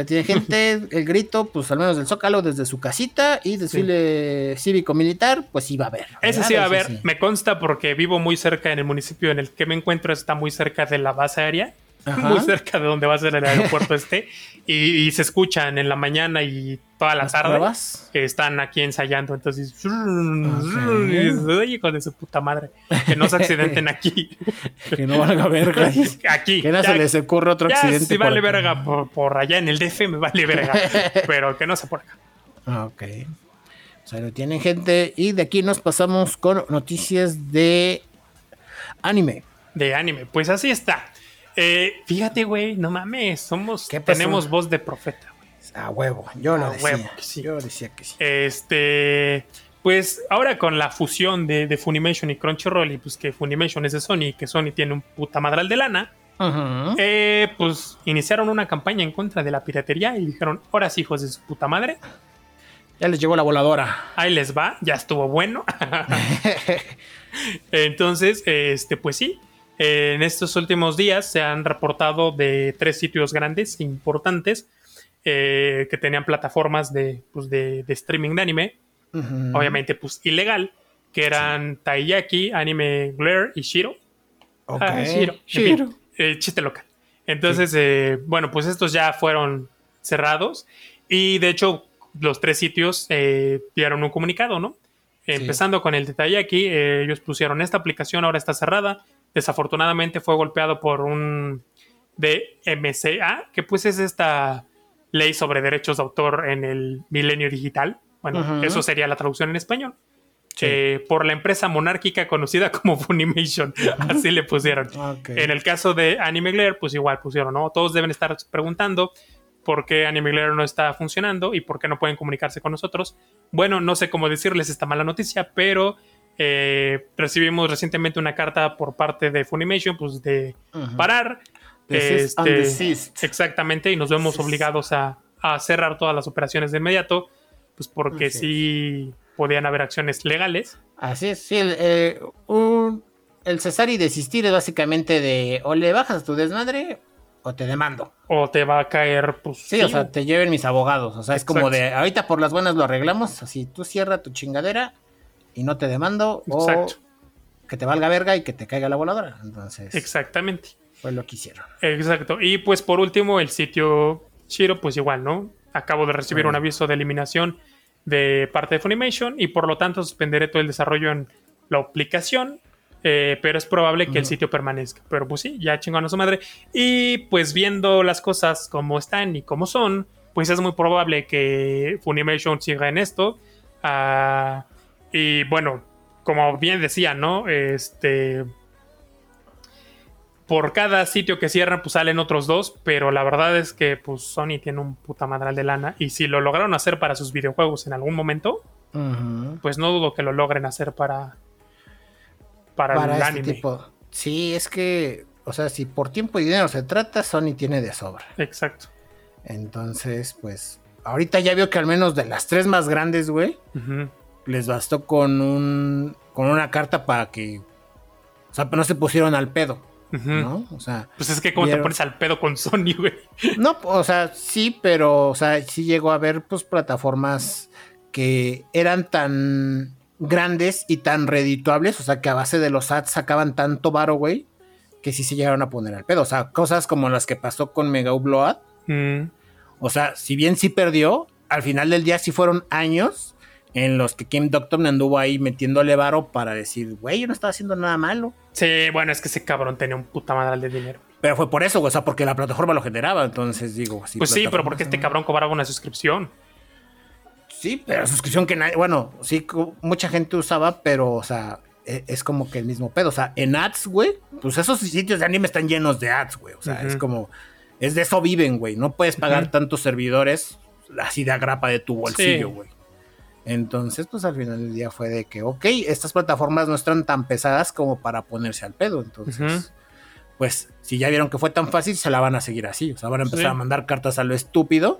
Tiene gente, el grito, pues al menos del Zócalo desde su casita y desfile cívico-militar, pues iba a haber. Ese sí va a sí. me consta porque vivo muy cerca en el municipio en el que me encuentro, está muy cerca de la base aérea, Ajá. muy cerca de donde va a ser el aeropuerto este, y, y se escuchan en la mañana y toda la ¿Las tarde pruebas? que están aquí ensayando, entonces, Ok. y dices, "Ay, hijo de su puta madre, que no se accidenten aquí, Que no valga verga. aquí. que no se les ocurre otro ya, accidente. por vale acá. verga por, por allá en el DF, me vale verga, pero que no sea por acá. Ah, Ok. O sea, lo tienen gente. Y de aquí nos pasamos con noticias de anime. De anime, pues así está. Eh, fíjate, güey, no mames, somos, tenemos voz de profeta. A huevo. Yo lo A decía. huevo que sí. Yo decía que sí. Este, pues ahora con la fusión de, de Funimation y Crunchyroll, y pues que Funimation es de Sony y que Sony tiene un puta madral de lana, eh, pues iniciaron una campaña en contra de la piratería y dijeron, ahora sí, hijos de su puta madre, Ya les llegó la voladora. Ahí les va, ya estuvo bueno. Entonces, este, pues sí, en estos últimos días se han reportado de tres sitios grandes, importantes, eh, que tenían plataformas de, pues, de, de streaming de anime. Ujú. Obviamente, pues ilegal, que eran Taiyaki, Anime Glare y Shiro. Ok. Ah, Shiro. En Shiro. fin, eh, chiste local. Entonces, eh, bueno, pues estos ya fueron cerrados. Y de hecho, los tres sitios eh, dieron un comunicado, ¿no? Empezando con el detalle aquí, eh, ellos pusieron esta aplicación ahora está cerrada. Desafortunadamente fue golpeado por un DMCA, que pues es esta ley sobre derechos de autor en el milenio digital. Bueno, Ujú. eso sería la traducción en español. Sí. Eh, por la empresa monárquica conocida como Funimation. Así le pusieron. Ok. En el caso de Anime Glare, pues igual pusieron, ¿no? Todos deben estar preguntando por qué Anime Glare no está funcionando y por qué no pueden comunicarse con nosotros. Bueno, no sé cómo decirles esta mala noticia, pero eh, recibimos recientemente una carta por parte de Funimation, pues de parar. Este. Exactamente, y nos vemos Desist. obligados a, a cerrar todas las operaciones de inmediato, pues porque Así sí podían haber acciones legales. Así es, sí, el, eh, un- el cesar y desistir es básicamente de o le bajas tu desmadre o te demando. O te va a caer, pues. Sí, o sea, te lleven mis abogados. O sea, es como de ahorita por las buenas lo arreglamos. Así tú cierra tu chingadera y no te demando. Exacto. O que te valga verga y que te caiga la voladora. Entonces, Exactamente. fue lo que hicieron. Exacto. Y pues por último, el sitio Shiro, pues igual, ¿no? Acabo de recibir un aviso de eliminación de parte de Funimation y por lo tanto suspenderé todo el desarrollo en la aplicación. eh, pero es probable que el sitio permanezca. Pero pues sí, ya chingón a su madre. Y pues viendo las cosas como están y como son, pues es muy probable que Funimation siga en esto. Ah, y bueno, como bien decía, ¿no? Este por cada sitio que cierran, pues salen otros dos, pero la verdad es que pues Sony tiene un puta madral de lana y si lo lograron hacer para sus videojuegos en algún momento, pues no dudo que lo logren hacer para para, Para el este anime. tipo. Sí, es que, o sea, si por tiempo y dinero se trata, Sony tiene de sobra. Exacto. Entonces, pues, ahorita ya veo que al menos de las tres más grandes, güey, Ujú. Les bastó con un con una carta para que o sea, no se pusieron al pedo. ¿no? O sea, Pues es que como te pones al pedo con Sony, güey. no, o sea, sí, pero o sea, sí llegó a haber pues plataformas que eran tan grandes y tan redituables, o sea, que a base de los ads sacaban tanto varo, güey, que sí se llegaron a poner al pedo, o sea, cosas como las que pasó con Mega Upload, Mm, O sea, si bien sí perdió, al final del día sí fueron años en los que Kim Doctor anduvo ahí metiéndole varo para decir, güey, yo no estaba haciendo nada malo. Sí, bueno, es que ese cabrón tenía un puta madral de dinero. Pero fue por eso, o sea, porque la plataforma lo generaba. Entonces digo, así. pues sí, pero porque este cabrón cobraba una suscripción. Sí, pero suscripción que nadie. Bueno, sí, mucha gente usaba, pero, o sea, e- es como que el mismo pedo. O sea, en ads, güey, pues esos sitios de anime están llenos de ads, güey. O sea, es como. Es de eso viven, güey. No puedes pagar tantos servidores así de agrapa de tu bolsillo, Sí. Entonces, pues al final del día fue de que, ok, estas plataformas no están tan pesadas como para ponerse al pedo. Entonces, pues si ya vieron que fue tan fácil, se la van a seguir así. O sea, van a empezar Sí. a mandar cartas a lo estúpido.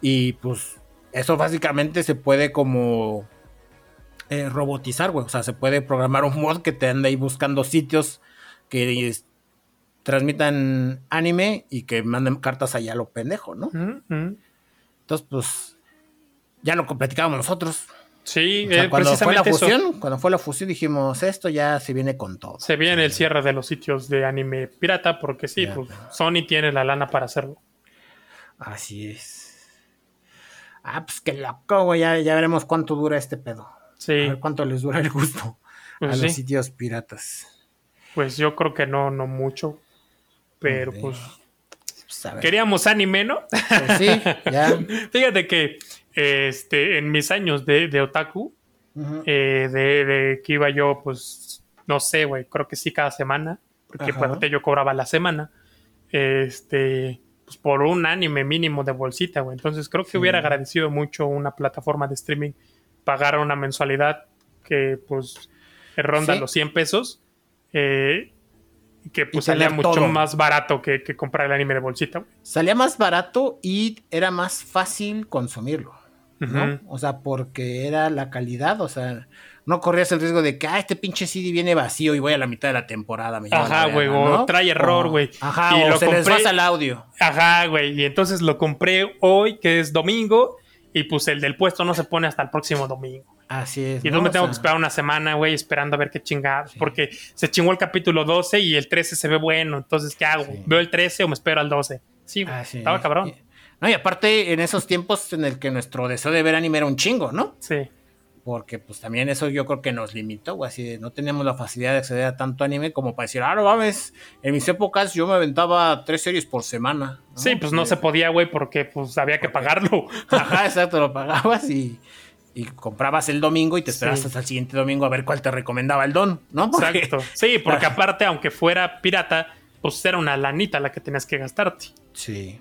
Y pues eso básicamente se puede como eh, robotizar, güey. O sea, se puede programar un mod que te ande ahí buscando sitios que es- transmitan anime y que manden cartas allá a lo pendejo, ¿no? Entonces, pues ya lo platicábamos nosotros. Sí, O sea, eh, cuando fue la precisamente eso. fusión, cuando fue la fusión dijimos, esto ya se viene con todo. Se viene el cierre de los sitios de anime pirata porque sí, pues, Sony tiene la lana para hacerlo. Así es. Ah, pues qué loco, güey. Ya, ya veremos cuánto dura este pedo. Sí, A ver cuánto les dura el gusto pues a sí. los sitios piratas. Pues yo creo que no, no mucho. Pero pues Pues, queríamos anime, ¿no? Pues sí, ya. Fíjate que este, en mis años de, de otaku, eh, de, de que iba yo, pues, no sé, güey, creo que sí cada semana, porque pues yo cobraba la semana, este, pues por un anime mínimo de bolsita, güey. Entonces creo que Sí. hubiera agradecido mucho una plataforma de streaming pagar una mensualidad que pues ronda Sí. los 100 pesos, eh, y que pues salía mucho todo. más barato que, que comprar el anime de bolsita. Salía más barato y era más fácil consumirlo. ¿No? O sea, porque era la calidad, o sea, no corrías el riesgo de que, ah, este pinche CD viene vacío y voy a la mitad de la temporada. me Ajá, güey, o ¿no? trae error, güey. Ajá, Y o lo se les compré- pasa el audio. Ajá, güey. Y entonces lo compré hoy, que es domingo, y pues el del puesto no se pone hasta el próximo domingo. Así es. Y ¿no? entonces me O tengo sea, que esperar una semana, güey, esperando a ver qué chingados. Porque se chingó el capítulo 12 y el 13 se ve bueno. Entonces, ¿qué hago? Sí. ¿Veo el 13 o me espero al 12? Sí, güey, estaba es. cabrón. Y- No, y aparte, en esos tiempos en el que nuestro deseo de ver anime era un chingo, ¿no? Sí. Porque pues también eso yo creo que nos limitó, güey, así de no teníamos la facilidad de acceder a tanto anime como para decir, ah, no mames, en mis épocas yo me aventaba tres series por semana. ¿no? Sí, pues no se podía, güey, porque pues había que pagarlo. Ajá, exacto, lo pagabas y, y comprabas el domingo y te esperabas Sí. hasta el siguiente domingo a ver cuál te recomendaba el don, ¿no? Porque- Exacto. Sí, porque aparte, aunque fuera pirata, pues era una lanita la que tenías que gastarte. Sí.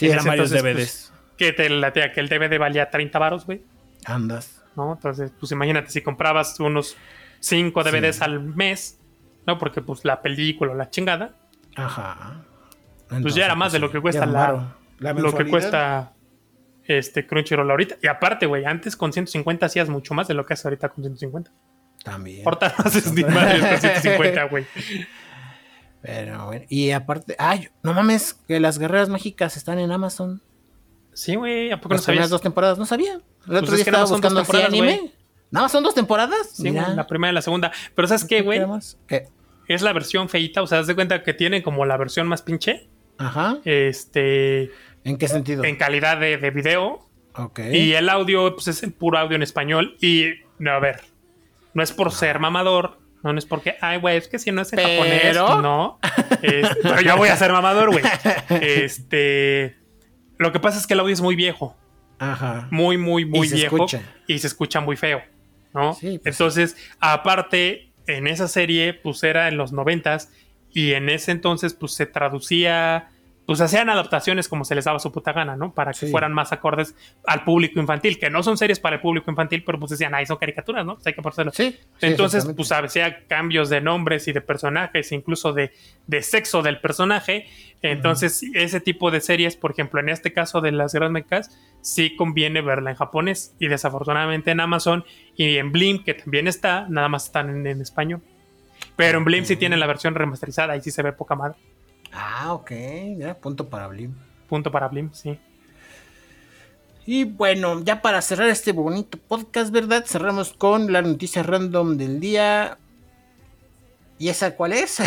Sí, eran varios entonces, DVDs. pues, que te latea que el DVD valía 30 varos, güey. Andas. ¿no? Entonces, pues imagínate si comprabas unos 5 DVDs Sí. al mes, ¿no? Porque pues la película o la chingada, Ajá. pues ya era más de lo que cuesta la, varo. La lo que cuesta este Crunchyroll ahorita. Y aparte, güey, antes con 150 hacías mucho más de lo que haces ahorita con 150. También. Ahorita no haces ni madre con 150, güey. Pero bueno. Y aparte, ay, no mames, que las guerreras mágicas están en Amazon. Sí, güey, ¿a poco no Las sabías? dos temporadas, no sabía. El otro es día que estaba buscando así anime. Nada más son dos temporadas. Sí, Mira. la primera y la segunda. Pero ¿sabes qué, güey? ¿Qué? Es la versión feita, o sea, haz de cuenta que tiene como la versión más pinche, Ajá. este, ¿En qué sentido? en calidad de, de video. Ok. Y el audio, pues es el puro audio en español. Y, no, a ver, no es por ser mamador, no, no es porque, ay, güey, es que si no es en Pero- japonés, no. Es- pero yo voy a ser mamador, güey. Este, lo que pasa es que el audio es muy viejo, Ajá. muy, muy, muy se viejo. escucha. Y se escucha muy feo, ¿no? Sí, pues Entonces, aparte, en esa serie, pues era en los noventas. Y en ese entonces, pues se traducía pues hacían adaptaciones como se les daba su puta gana, ¿no? Para que Sí. fueran más acordes al público infantil, que no son series para el público infantil, pero pues decían, ay, son caricaturas, ¿no? Pues hay que ponérselo. Sí. sí, Entonces, pues hacía cambios de nombres y de personajes, incluso de, de sexo del personaje. Entonces, ese tipo de series, por ejemplo, en este caso de las guerras mechas, sí conviene verla en japonés. Y desafortunadamente en Amazon y en Blim, que también está, nada más están en, en español. Pero en Blim sí tienen la versión remasterizada y sí se ve poca madre. Ah, ok. Ya, punto para Blim. Punto para Blim, sí. Y bueno, ya para cerrar este bonito podcast, ¿verdad? Cerramos con la noticia random del día. ¿Y esa cuál es?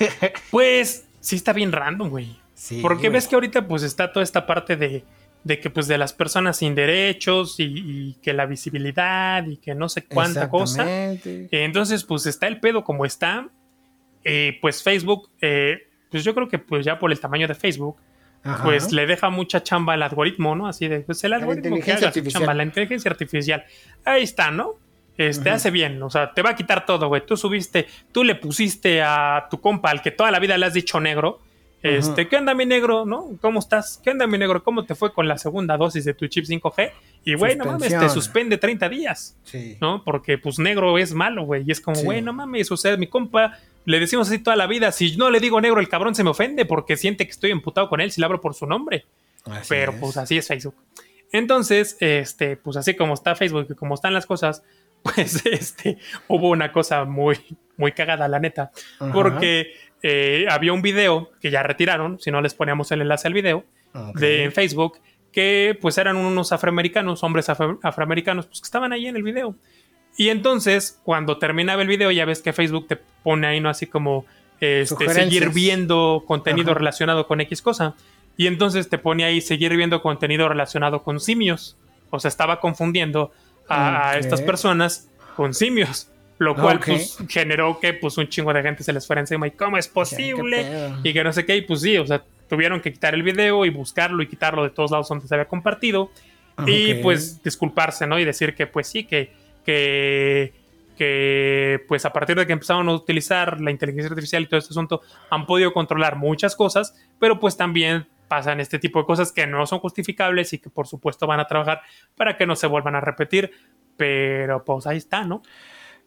Pues sí está bien random, güey. sí, Porque güey. ves que ahorita pues está toda esta parte de, de que pues de las personas sin derechos y, y que la visibilidad y que no sé cuánta cosa. Exactamente. Entonces pues está el pedo como está. Eh, pues Facebook, eh, pues yo creo que pues ya por el tamaño de Facebook, Ajá. pues le deja mucha chamba al algoritmo, ¿no? Así de, pues el La algoritmo que inteligencia haga artificial. chamba, la inteligencia artificial. Ahí está, ¿no? Este hace bien, o sea, te va a quitar todo, güey. Tú subiste, tú le pusiste a tu compa, al que toda la vida le has dicho negro. Este. ¿qué onda mi negro? ¿No? ¿Cómo estás? ¿Qué onda mi negro? ¿Cómo te fue con la segunda dosis de tu chip 5G? Y güey, no mames, te suspende 30 días. Sí. ¿no? Porque pues negro es malo, güey. Y es como, Sí. güey, no mames, o sea, mi compa, le decimos así toda la vida. Si no le digo negro, el cabrón se me ofende porque siente que estoy emputado con él si le abro por su nombre. Así Pero es. pues así es Facebook. Entonces, este, pues así como está Facebook y como están las cosas, pues este, hubo una cosa muy, muy cagada, la neta. Ajá. Porque eh, había un video que ya retiraron, si no les poníamos el enlace al video, de en Facebook que pues eran unos afroamericanos, hombres afro- afroamericanos, pues que estaban ahí en el video. Y entonces, cuando terminaba el video, ya ves que Facebook te pone ahí, ¿no? Así como este, seguir viendo contenido Ajá. relacionado con X cosa. Y entonces te pone ahí seguir viendo contenido relacionado con simios. O sea, estaba confundiendo a, estas personas con simios. Lo cual pues, generó que pues un chingo de gente se les fuera encima. ¿Y cómo es ¿Qué posible? y que no sé qué, y pues sí, o sea, tuvieron que quitar el video y buscarlo y quitarlo de todos lados donde se había compartido y Ok. pues disculparse, ¿no? Y decir que pues sí, que, que, que pues a partir de que empezaron a utilizar la inteligencia artificial y todo este asunto, han podido controlar muchas cosas, pero pues también pasan este tipo de cosas que no son justificables y que por supuesto van a trabajar para que no se vuelvan a repetir, pero pues ahí está, ¿no?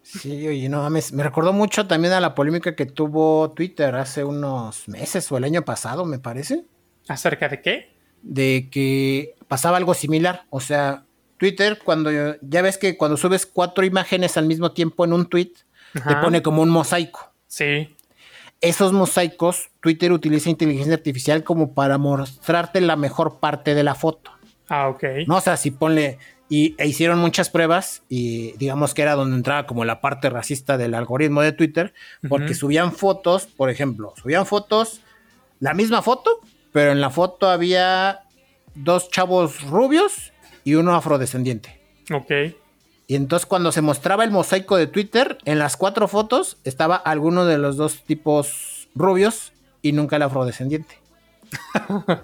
Sí, oye, no mames. Me recordó mucho también a la polémica que tuvo Twitter hace unos meses o el año pasado, me parece. ¿Acerca de qué? de que pasaba algo similar. O sea, Twitter, cuando ya ves que cuando subes cuatro imágenes al mismo tiempo en un tweet, te pone como un mosaico. Sí. Esos mosaicos, Twitter utiliza inteligencia artificial como para mostrarte la mejor parte de la foto. Ah, ok. No, o sea, si ponle. Y e hicieron muchas pruebas y digamos que era donde entraba como la parte racista del algoritmo de Twitter, porque subían fotos, por ejemplo, subían fotos, la misma foto, pero en la foto había dos chavos rubios y uno afrodescendiente. Ok. Y entonces cuando se mostraba el mosaico de Twitter, en las cuatro fotos estaba alguno de los dos tipos rubios y nunca el afrodescendiente.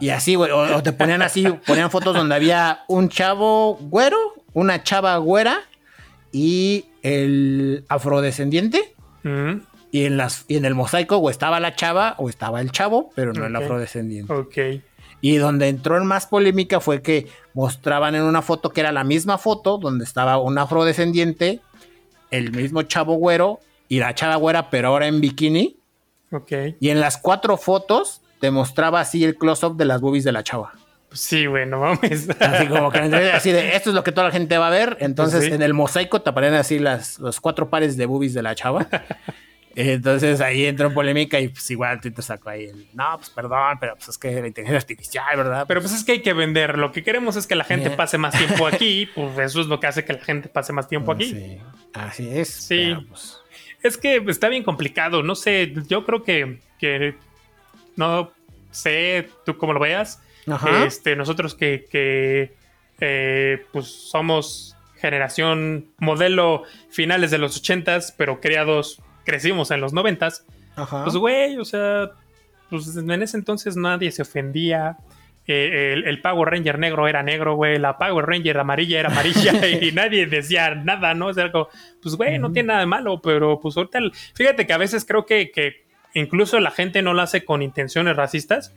y así, güey, o, te ponían así, ponían fotos donde había un chavo güero, una chava güera y el afrodescendiente. Mm. Y en, las, y en el mosaico o estaba la chava o estaba el chavo, pero no el afrodescendiente. Ok. Y donde entró en más polémica fue que mostraban en una foto que era la misma foto, donde estaba un afrodescendiente, el mismo chavo güero y la chava güera, pero ahora en bikini. Ok. Y en las cuatro fotos te mostraba así el close-up de las boobies de la chava. Pues sí, güey, no mames. Así como que así de esto es lo que toda la gente va a ver. Entonces en el mosaico te aparecen así las, los cuatro pares de boobies de la chava. Entonces ahí entró en polémica y pues igual te sacó ahí el, no, pues perdón, pero pues es que la inteligencia artificial, ¿verdad? Pero pues es que hay que vender. Lo que queremos es que la gente pase más tiempo aquí. Pues eso es lo que hace que la gente pase más tiempo aquí. Sí, así es. Sí. Pues, es que está bien complicado. No sé, yo creo que, que no sé tú cómo lo veas. Este, nosotros que, que eh, pues somos generación modelo finales de los ochentas, pero creados crecimos en los noventas, pues güey, o sea, pues en ese entonces nadie se ofendía. Eh, el, Power Ranger negro era negro, güey. La Power Ranger amarilla era amarilla y nadie decía nada, ¿no? O sea, algo, pues güey, no tiene nada de malo, pero pues ahorita, fíjate que a veces creo que, que incluso la gente no lo hace con intenciones racistas.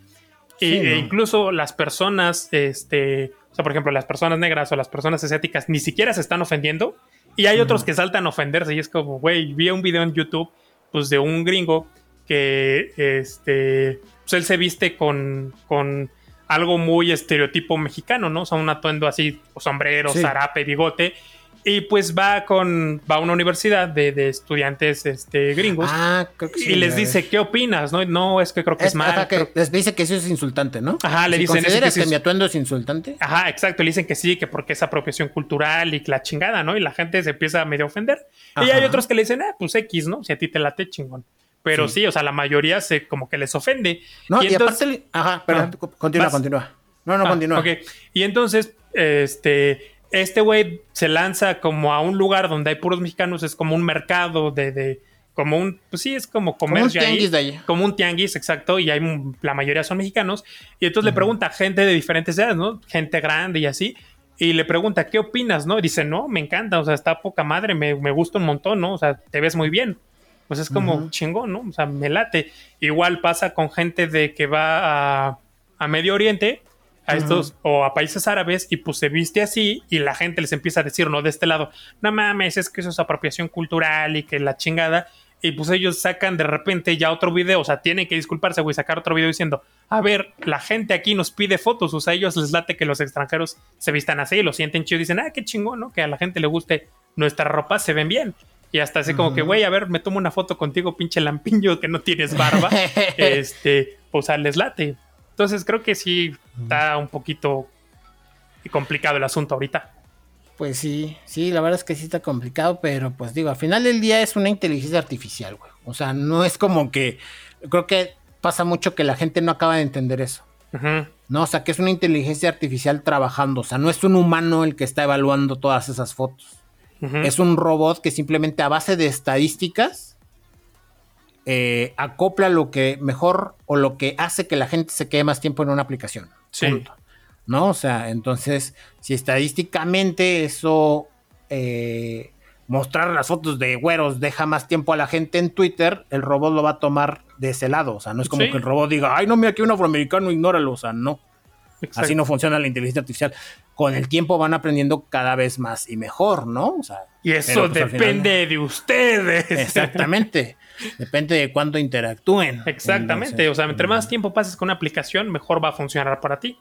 e incluso las personas, este, o sea, por ejemplo, las personas negras o las personas asiáticas ni siquiera se están ofendiendo y hay otros que saltan a ofenderse y es como, güey, vi un video en YouTube, pues de un gringo que, este, pues él se viste con, con algo muy estereotipo mexicano, ¿no? O sea, un atuendo así, sombrero, zarape, bigote, y pues va con va a una universidad de, de estudiantes este, gringos. Ah, creo que sí, y les dice qué opinas no no es que creo que es, mal les dice que eso es insultante no ajá le dicen ¿consideras que, mi atuendo es insultante. Ajá exacto le dicen que sí que porque es apropiación cultural y la chingada no y la gente se empieza a medio ofender. Y hay otros que le dicen ah pues x no si a ti te late chingón pero sí, o sea la mayoría se como que les ofende. No y, aparte ajá pero continúa continúa. No no ah, continúa. ok. Y entonces este este güey se lanza como a un lugar donde hay puros mexicanos, es como un mercado de, de como un, pues sí, es como comercio como un tianguis ahí, como un tianguis, exacto, y hay la mayoría son mexicanos, y entonces le pregunta a gente de diferentes edades, ¿no? Gente grande y así, y le pregunta, ¿qué opinas, no? Y dice, no, me encanta, o sea, está poca madre, me, gusta un montón, ¿no? O sea, te ves muy bien. Pues es como chingón, ¿no? O sea, me late. Igual pasa con gente de que va a, a Medio Oriente a estos o a países árabes y pues se viste así y la gente les empieza a decir, no, de este lado, no mames, es que eso es apropiación cultural y que la chingada. Y pues ellos sacan de repente ya otro video, o sea, tienen que disculparse, güey, sacar otro video diciendo, a ver, la gente aquí nos pide fotos, o sea, ellos les late que los extranjeros se vistan así y lo sienten chido, dicen, ah, qué chingón, ¿no? Que a la gente le guste nuestra ropa, se ven bien. Y hasta así como que, güey, a ver, me tomo una foto contigo, pinche lampiño, que no tienes barba. este, pues, o sea, les late. Entonces creo que sí está un poquito complicado el asunto ahorita. Pues sí, sí, la verdad es que sí está complicado, pero pues digo, al final del día es una inteligencia artificial, güey. O sea, no es como que, creo que pasa mucho que la gente no acaba de entender eso. No, o sea, que es una inteligencia artificial trabajando, o sea, no es un humano el que está evaluando todas esas fotos. Es un robot que simplemente a base de estadísticas eh, acopla lo que mejor o lo que hace que la gente se quede más tiempo en una aplicación. Sí. ¿No? O sea, entonces, si estadísticamente eso, eh, mostrar las fotos de güeros deja más tiempo a la gente en Twitter, el robot lo va a tomar de ese lado. O sea, no es como que el robot diga, ay, no, mira, aquí un afroamericano, ignóralo. O sea, no. Así no funciona la inteligencia artificial. Con el tiempo van aprendiendo cada vez más y mejor, ¿no? O sea, y eso pues, depende de ustedes. Exactamente. Depende de cuánto interactúen. Exactamente. o sea, entre más tiempo pases con una aplicación, mejor va a funcionar para ti.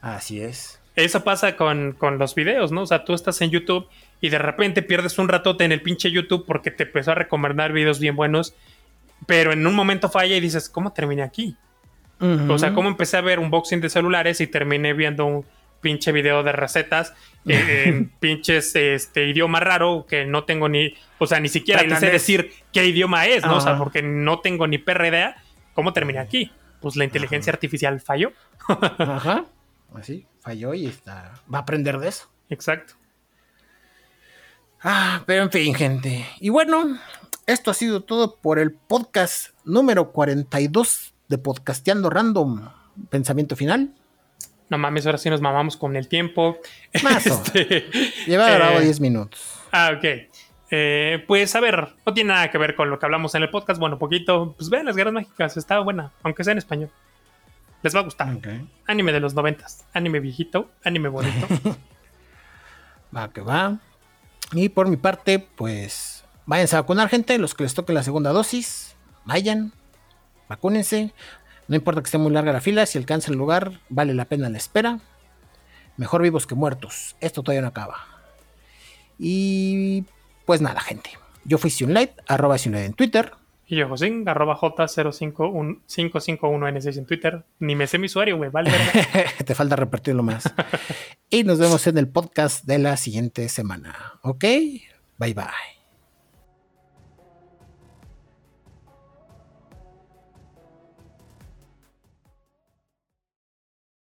Así es. Eso pasa con, con, los videos, ¿no? O sea, tú estás en YouTube y de repente pierdes un ratote en el pinche YouTube porque te empezó a recomendar videos bien buenos, pero en un momento falla y dices, ¿cómo terminé aquí? O sea, ¿cómo empecé a ver un boxing de celulares y terminé viendo un pinche video de recetas en pinches este idioma raro que no tengo ni, o sea, ni siquiera te sé decir qué idioma es, ¿no? O sea, porque no tengo ni perra idea. ¿Cómo terminé aquí? Pues la inteligencia artificial falló. Ajá. Así, falló y está. Va a aprender de eso. Exacto. Ah, pero en fin, gente. Y bueno, esto ha sido todo por el podcast número 42 de Podcasteando Random. Pensamiento final. No mames, ahora sí nos mamamos con el tiempo. Más este, Lleva grabado 10 minutos. Ah, ok. Eh, pues a ver, no tiene nada que ver con lo que hablamos en el podcast. Bueno, poquito. Pues vean las guerras mágicas, está buena, aunque sea en español. Les va a gustar. Anime de los noventas. Anime viejito, anime bonito. va que va. Y por mi parte, pues váyanse a vacunar, gente. Los que les toque la segunda dosis, vayan, vacúnense. No importa que esté muy larga la fila, si alcanza el lugar, vale la pena la espera. Mejor vivos que muertos. Esto todavía no acaba. Y pues nada, gente. Yo fui Sunlight, arroba Sunlight en Twitter. Y yo, Josín, arroba J0551N6 en Twitter. Ni me sé mi usuario, güey, vale. Te falta repartirlo más. y nos vemos en el podcast de la siguiente semana. ¿Ok? Bye bye.